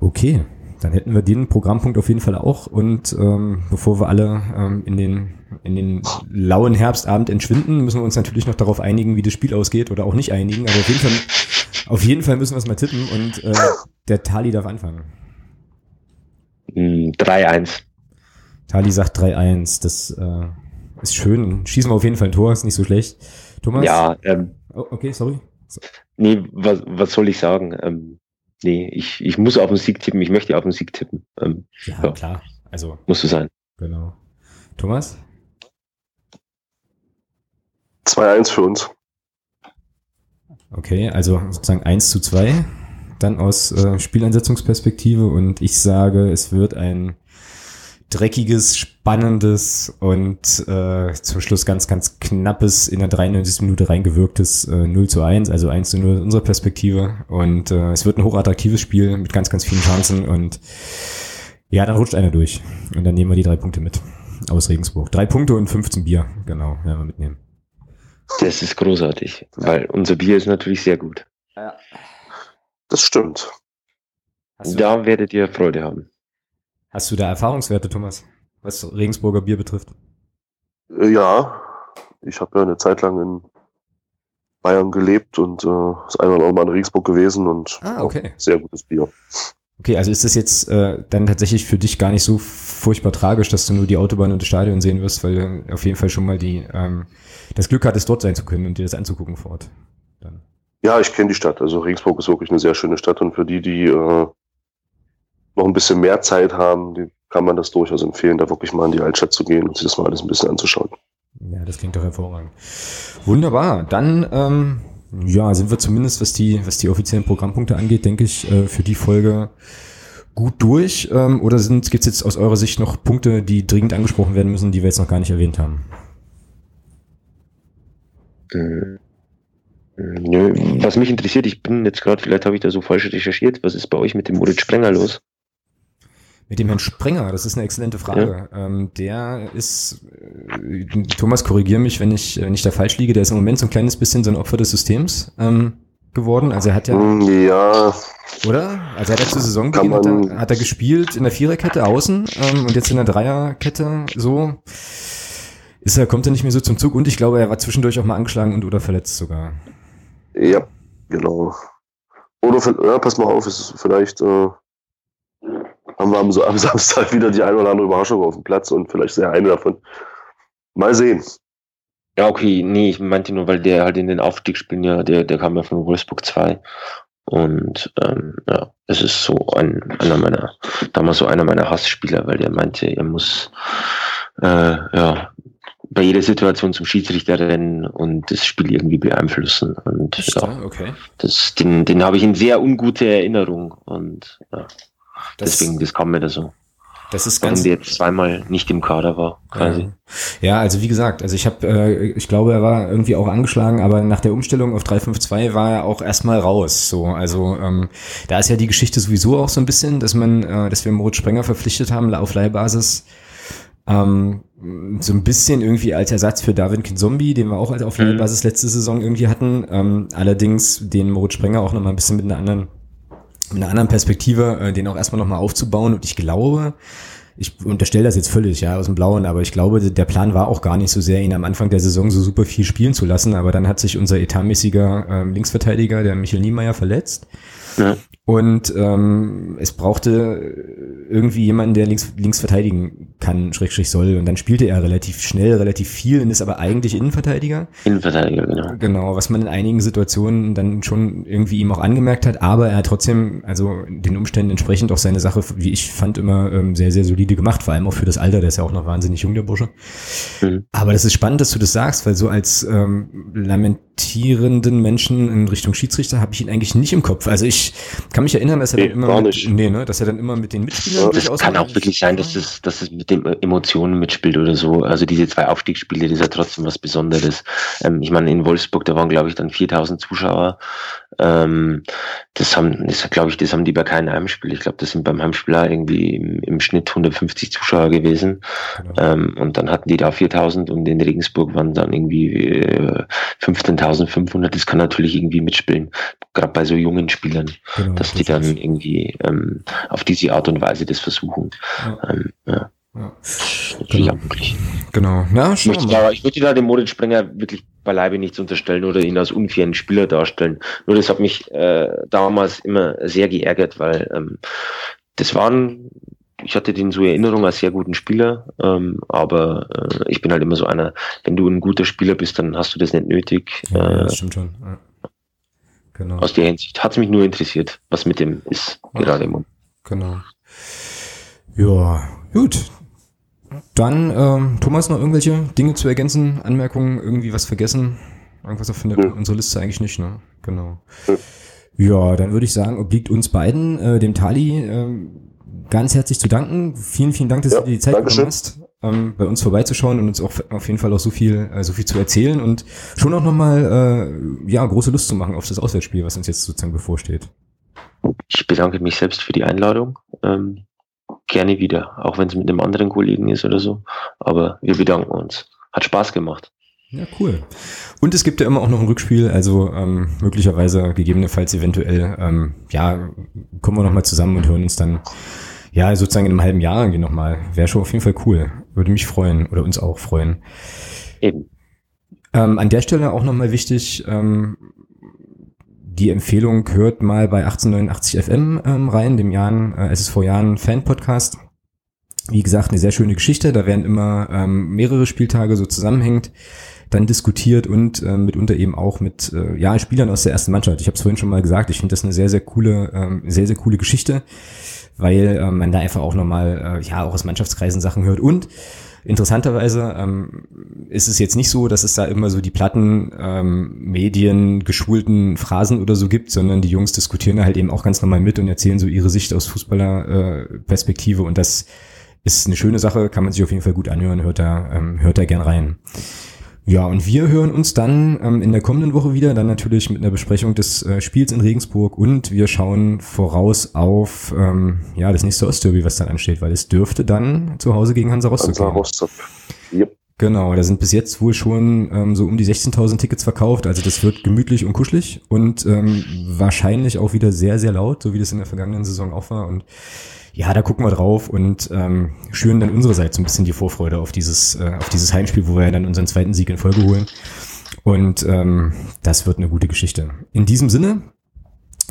Okay. Dann hätten wir den Programmpunkt auf jeden Fall auch. Und ähm, bevor wir alle ähm, in, den, in den lauen Herbstabend entschwinden, müssen wir uns natürlich noch darauf einigen, wie das Spiel ausgeht oder auch nicht einigen. Aber auf jeden Fall, auf jeden Fall müssen wir es mal tippen und äh, der Tali darf anfangen. 3-1. Hm, Tali sagt 3-1. Das äh, ist schön. Schießen wir auf jeden Fall ein Tor, ist nicht so schlecht. Thomas? Ja, ähm, oh, okay, sorry. So. Nee, was, was soll ich sagen? Ähm, nee, ich, ich muss auf den Sieg tippen, ich möchte auf den Sieg tippen. Ähm, ja, ja, klar. Also. Muss so sein. Genau. Thomas? 2-1 für uns. Okay, also sozusagen 1 zu 2. Dann aus äh, Spieleinsetzungsperspektive und ich sage, es wird ein dreckiges, spannendes und äh, zum Schluss ganz, ganz knappes, in der 93. Minute reingewirktes äh, 0 zu 1, also 1 zu 0 aus unserer Perspektive. Und äh, es wird ein hochattraktives Spiel mit ganz, ganz vielen Chancen und ja, dann rutscht einer durch. Und dann nehmen wir die drei Punkte mit aus Regensburg. Drei Punkte und 15 Bier, genau, werden wir mitnehmen. Das ist großartig, weil unser Bier ist natürlich sehr gut. Ja. Das stimmt. Da werdet ihr Freude haben. Hast du da Erfahrungswerte, Thomas, was Regensburger Bier betrifft? Äh, ja, ich habe ja eine Zeit lang in Bayern gelebt und äh, eine oder andere Mal in Regensburg gewesen und ah, okay. sehr gutes Bier. Okay, also ist das jetzt äh, dann tatsächlich für dich gar nicht so furchtbar tragisch, dass du nur die Autobahn und das Stadion sehen wirst, weil du auf jeden Fall schon mal die ähm, das Glück hattest, dort sein zu können und dir das anzugucken vor Ort. Dann. Ja, ich kenne die Stadt. Also Regensburg ist wirklich eine sehr schöne Stadt und für die, die äh, noch ein bisschen mehr Zeit haben, kann man das durchaus empfehlen, da wirklich mal in die Altstadt zu gehen und sich das mal alles ein bisschen anzuschauen. Ja, das klingt doch hervorragend. Wunderbar. Dann ähm, ja, sind wir zumindest, was die, was die offiziellen Programmpunkte angeht, denke ich, äh, für die Folge gut durch. Ähm, oder gibt es jetzt aus eurer Sicht noch Punkte, die dringend angesprochen werden müssen, die wir jetzt noch gar nicht erwähnt haben? Äh, nö, was mich interessiert, ich bin jetzt gerade, vielleicht habe ich da so falsch recherchiert, was ist bei euch mit dem Moritz Sprenger los? Mit dem Herrn Sprenger, das ist eine exzellente Frage. Ja. Ähm, der ist, äh, Thomas, korrigiere mich, wenn ich, wenn ich da falsch liege, der ist im Moment so ein kleines bisschen so ein Opfer des Systems ähm, geworden. Also er hat ja. Hm, ja. Oder? Also er hat ja zur Saison hat er, hat er gespielt in der Viererkette außen ähm, und jetzt in der Dreierkette so. Ist er, kommt er nicht mehr so zum Zug und ich glaube, er war zwischendurch auch mal angeschlagen und oder verletzt sogar. Ja, genau. Oder ja, pass mal auf, es ist vielleicht äh, haben wir am, am Samstag wieder die eine oder andere Überraschung auf dem Platz und vielleicht sehr eine davon. Mal sehen. Ja, okay, nee, ich meinte nur, weil der halt in den Aufstiegsspielen ja, der, der kam ja von Wolfsburg 2. Und ähm, ja, es ist so ein, einer meiner, damals so einer meiner Hassspieler, weil der meinte, er muss äh, ja, bei jeder Situation zum Schiedsrichter rennen und das Spiel irgendwie beeinflussen. Und ja, okay. das, den, den habe ich in sehr ungute Erinnerung. Und ja. Das, Deswegen, das kam mir da so. Das ist ganz. Wenn jetzt zweimal nicht im Kader war, quasi. Ja, also wie gesagt, also ich habe, äh, ich glaube, er war irgendwie auch angeschlagen, aber nach der Umstellung auf 352 war er auch erstmal raus. So, also ähm, da ist ja die Geschichte sowieso auch so ein bisschen, dass man, äh, dass wir Moritz Sprenger verpflichtet haben auf Leihbasis. Ähm, so ein bisschen irgendwie als Ersatz für David Kinzombie, den wir auch auf mhm. Leihbasis letzte Saison irgendwie hatten. Ähm, allerdings den Moritz Sprenger auch nochmal ein bisschen mit einer anderen mit einer anderen Perspektive, äh, den auch erstmal nochmal aufzubauen. Und ich glaube, ich unterstelle das jetzt völlig, ja, aus dem Blauen, aber ich glaube, der Plan war auch gar nicht so sehr, ihn am Anfang der Saison so super viel spielen zu lassen. Aber dann hat sich unser etatmäßiger ähm, Linksverteidiger, der Michael Niemeyer, verletzt. Ja. Und ähm, es brauchte irgendwie jemanden, der links, links verteidigen kann, Schrägstrich soll. Und dann spielte er relativ schnell, relativ viel und ist aber eigentlich Innenverteidiger. Innenverteidiger, genau. Genau, was man in einigen Situationen dann schon irgendwie ihm auch angemerkt hat. Aber er hat trotzdem, also den Umständen entsprechend auch seine Sache, wie ich fand, immer ähm, sehr, sehr solide gemacht. Vor allem auch für das Alter, der ist ja auch noch wahnsinnig jung, der Bursche. Mhm. Aber das ist spannend, dass du das sagst, weil so als ähm, lamentierenden Menschen in Richtung Schiedsrichter habe ich ihn eigentlich nicht im Kopf. Also ich kann mich erinnern, dass er nee, dann immer mit, nee, ne, dass er dann immer mit den Mitspielern ja, durchaus. Kann auch wirklich sein, dass es, dass es mit den Emotionen mitspielt oder so. Also diese zwei Aufstiegsspiele, das ist ja trotzdem was Besonderes. Ähm, ich meine, in Wolfsburg, da waren glaube ich dann 4000 Zuschauer. Ähm, das haben, das glaube ich, das haben die bei keinem Heimspiel. Ich glaube, das sind beim Heimspiel irgendwie im, im, Schnitt 150 Zuschauer gewesen. Genau. Ähm, und dann hatten die da 4000 und in Regensburg waren dann irgendwie äh, 15.500. Das kann natürlich irgendwie mitspielen, gerade bei so jungen Spielern, genau, dass die dann irgendwie ähm, auf diese Art und Weise das versuchen. Ja. Ähm, ja. Ja. Genau. genau. Ja, ich, möchte da, ich möchte da dem Moritz Sprenger wirklich beileibe nichts unterstellen oder ihn als unfairen Spieler darstellen. Nur das hat mich äh, damals immer sehr geärgert, weil ähm, das waren, ich hatte den so Erinnerung als sehr guten Spieler, ähm, aber äh, ich bin halt immer so einer, wenn du ein guter Spieler bist, dann hast du das nicht nötig. Ja, äh, das stimmt schon. Ja. Genau. Aus der Hinsicht hat es mich nur interessiert, was mit dem ist, ja. gerade im Moment. Genau. Ja, gut. Dann, ähm, Thomas, noch irgendwelche Dinge zu ergänzen, Anmerkungen, irgendwie was vergessen? Irgendwas auf ja. unserer Liste eigentlich nicht, ne? Genau. Ja, dann würde ich sagen, obliegt uns beiden, äh, dem Tali, äh, ganz herzlich zu danken. Vielen, vielen Dank, dass ja, du dir die Zeit genommen hast, ähm, bei uns vorbeizuschauen und uns auch auf jeden Fall auch so viel, äh, so viel zu erzählen und schon auch nochmal, äh, ja, große Lust zu machen auf das Auswärtsspiel, was uns jetzt sozusagen bevorsteht. Ich bedanke mich selbst für die Einladung. Ähm, gerne wieder, auch wenn es mit einem anderen Kollegen ist oder so. Aber wir bedanken uns. Hat Spaß gemacht. Ja, cool. Und es gibt ja immer auch noch ein Rückspiel, also ähm, möglicherweise, gegebenenfalls eventuell, ähm, ja, kommen wir nochmal zusammen und hören uns dann, ja, sozusagen in einem halben Jahr irgendwie nochmal. Wäre schon auf jeden Fall cool. Würde mich freuen oder uns auch freuen. Eben. Ähm, an der Stelle auch nochmal wichtig, ähm, die Empfehlung hört mal bei 1889 FM ähm, rein, dem Jahren, äh, es ist vor Jahren Fan-Podcast. Wie gesagt, eine sehr schöne Geschichte. Da werden immer ähm, mehrere Spieltage so zusammenhängend dann diskutiert und äh, mitunter eben auch mit äh, ja, Spielern aus der ersten Mannschaft. Ich habe es vorhin schon mal gesagt, ich finde das eine sehr, sehr coole, ähm, sehr, sehr coole Geschichte, weil äh, man da einfach auch nochmal, äh, ja, auch aus Mannschaftskreisen Sachen hört und Interessanterweise ähm, ist es jetzt nicht so, dass es da immer so die platten ähm, Medien geschulten Phrasen oder so gibt, sondern die Jungs diskutieren da halt eben auch ganz normal mit und erzählen so ihre Sicht aus Fußballerperspektive äh, und das ist eine schöne Sache, kann man sich auf jeden Fall gut anhören, hört da, ähm, hört da gern rein. Ja, und wir hören uns dann ähm, in der kommenden Woche wieder, dann natürlich mit einer Besprechung des äh, Spiels in Regensburg und wir schauen voraus auf ähm, ja das nächste Ostderby, was dann ansteht, weil es dürfte dann zu Hause gegen Hansa Rostock Hansa Rostock. Yep. Genau, da sind bis jetzt wohl schon ähm, so um die 16.000 Tickets verkauft, also das wird gemütlich und kuschelig und ähm, wahrscheinlich auch wieder sehr, sehr laut, so wie das in der vergangenen Saison auch war und ja, da gucken wir drauf und ähm, schüren dann unsererseits so ein bisschen die Vorfreude auf dieses, äh, auf dieses Heimspiel, wo wir ja dann unseren zweiten Sieg in Folge holen. Und ähm, das wird eine gute Geschichte. In diesem Sinne,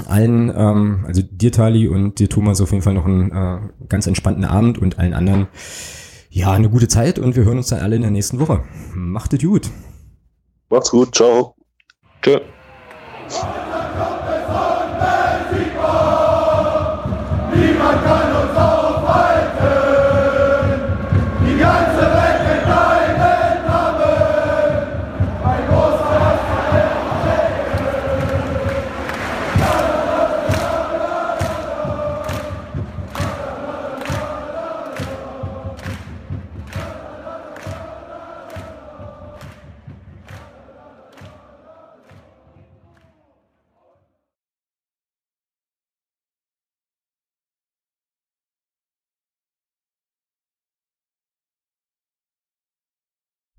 allen, ähm, also dir Tali und dir Thomas auf jeden Fall noch einen äh, ganz entspannten Abend und allen anderen, ja, eine gute Zeit und wir hören uns dann alle in der nächsten Woche. Macht es gut. Macht's gut, ciao. Tschö. Niemand kann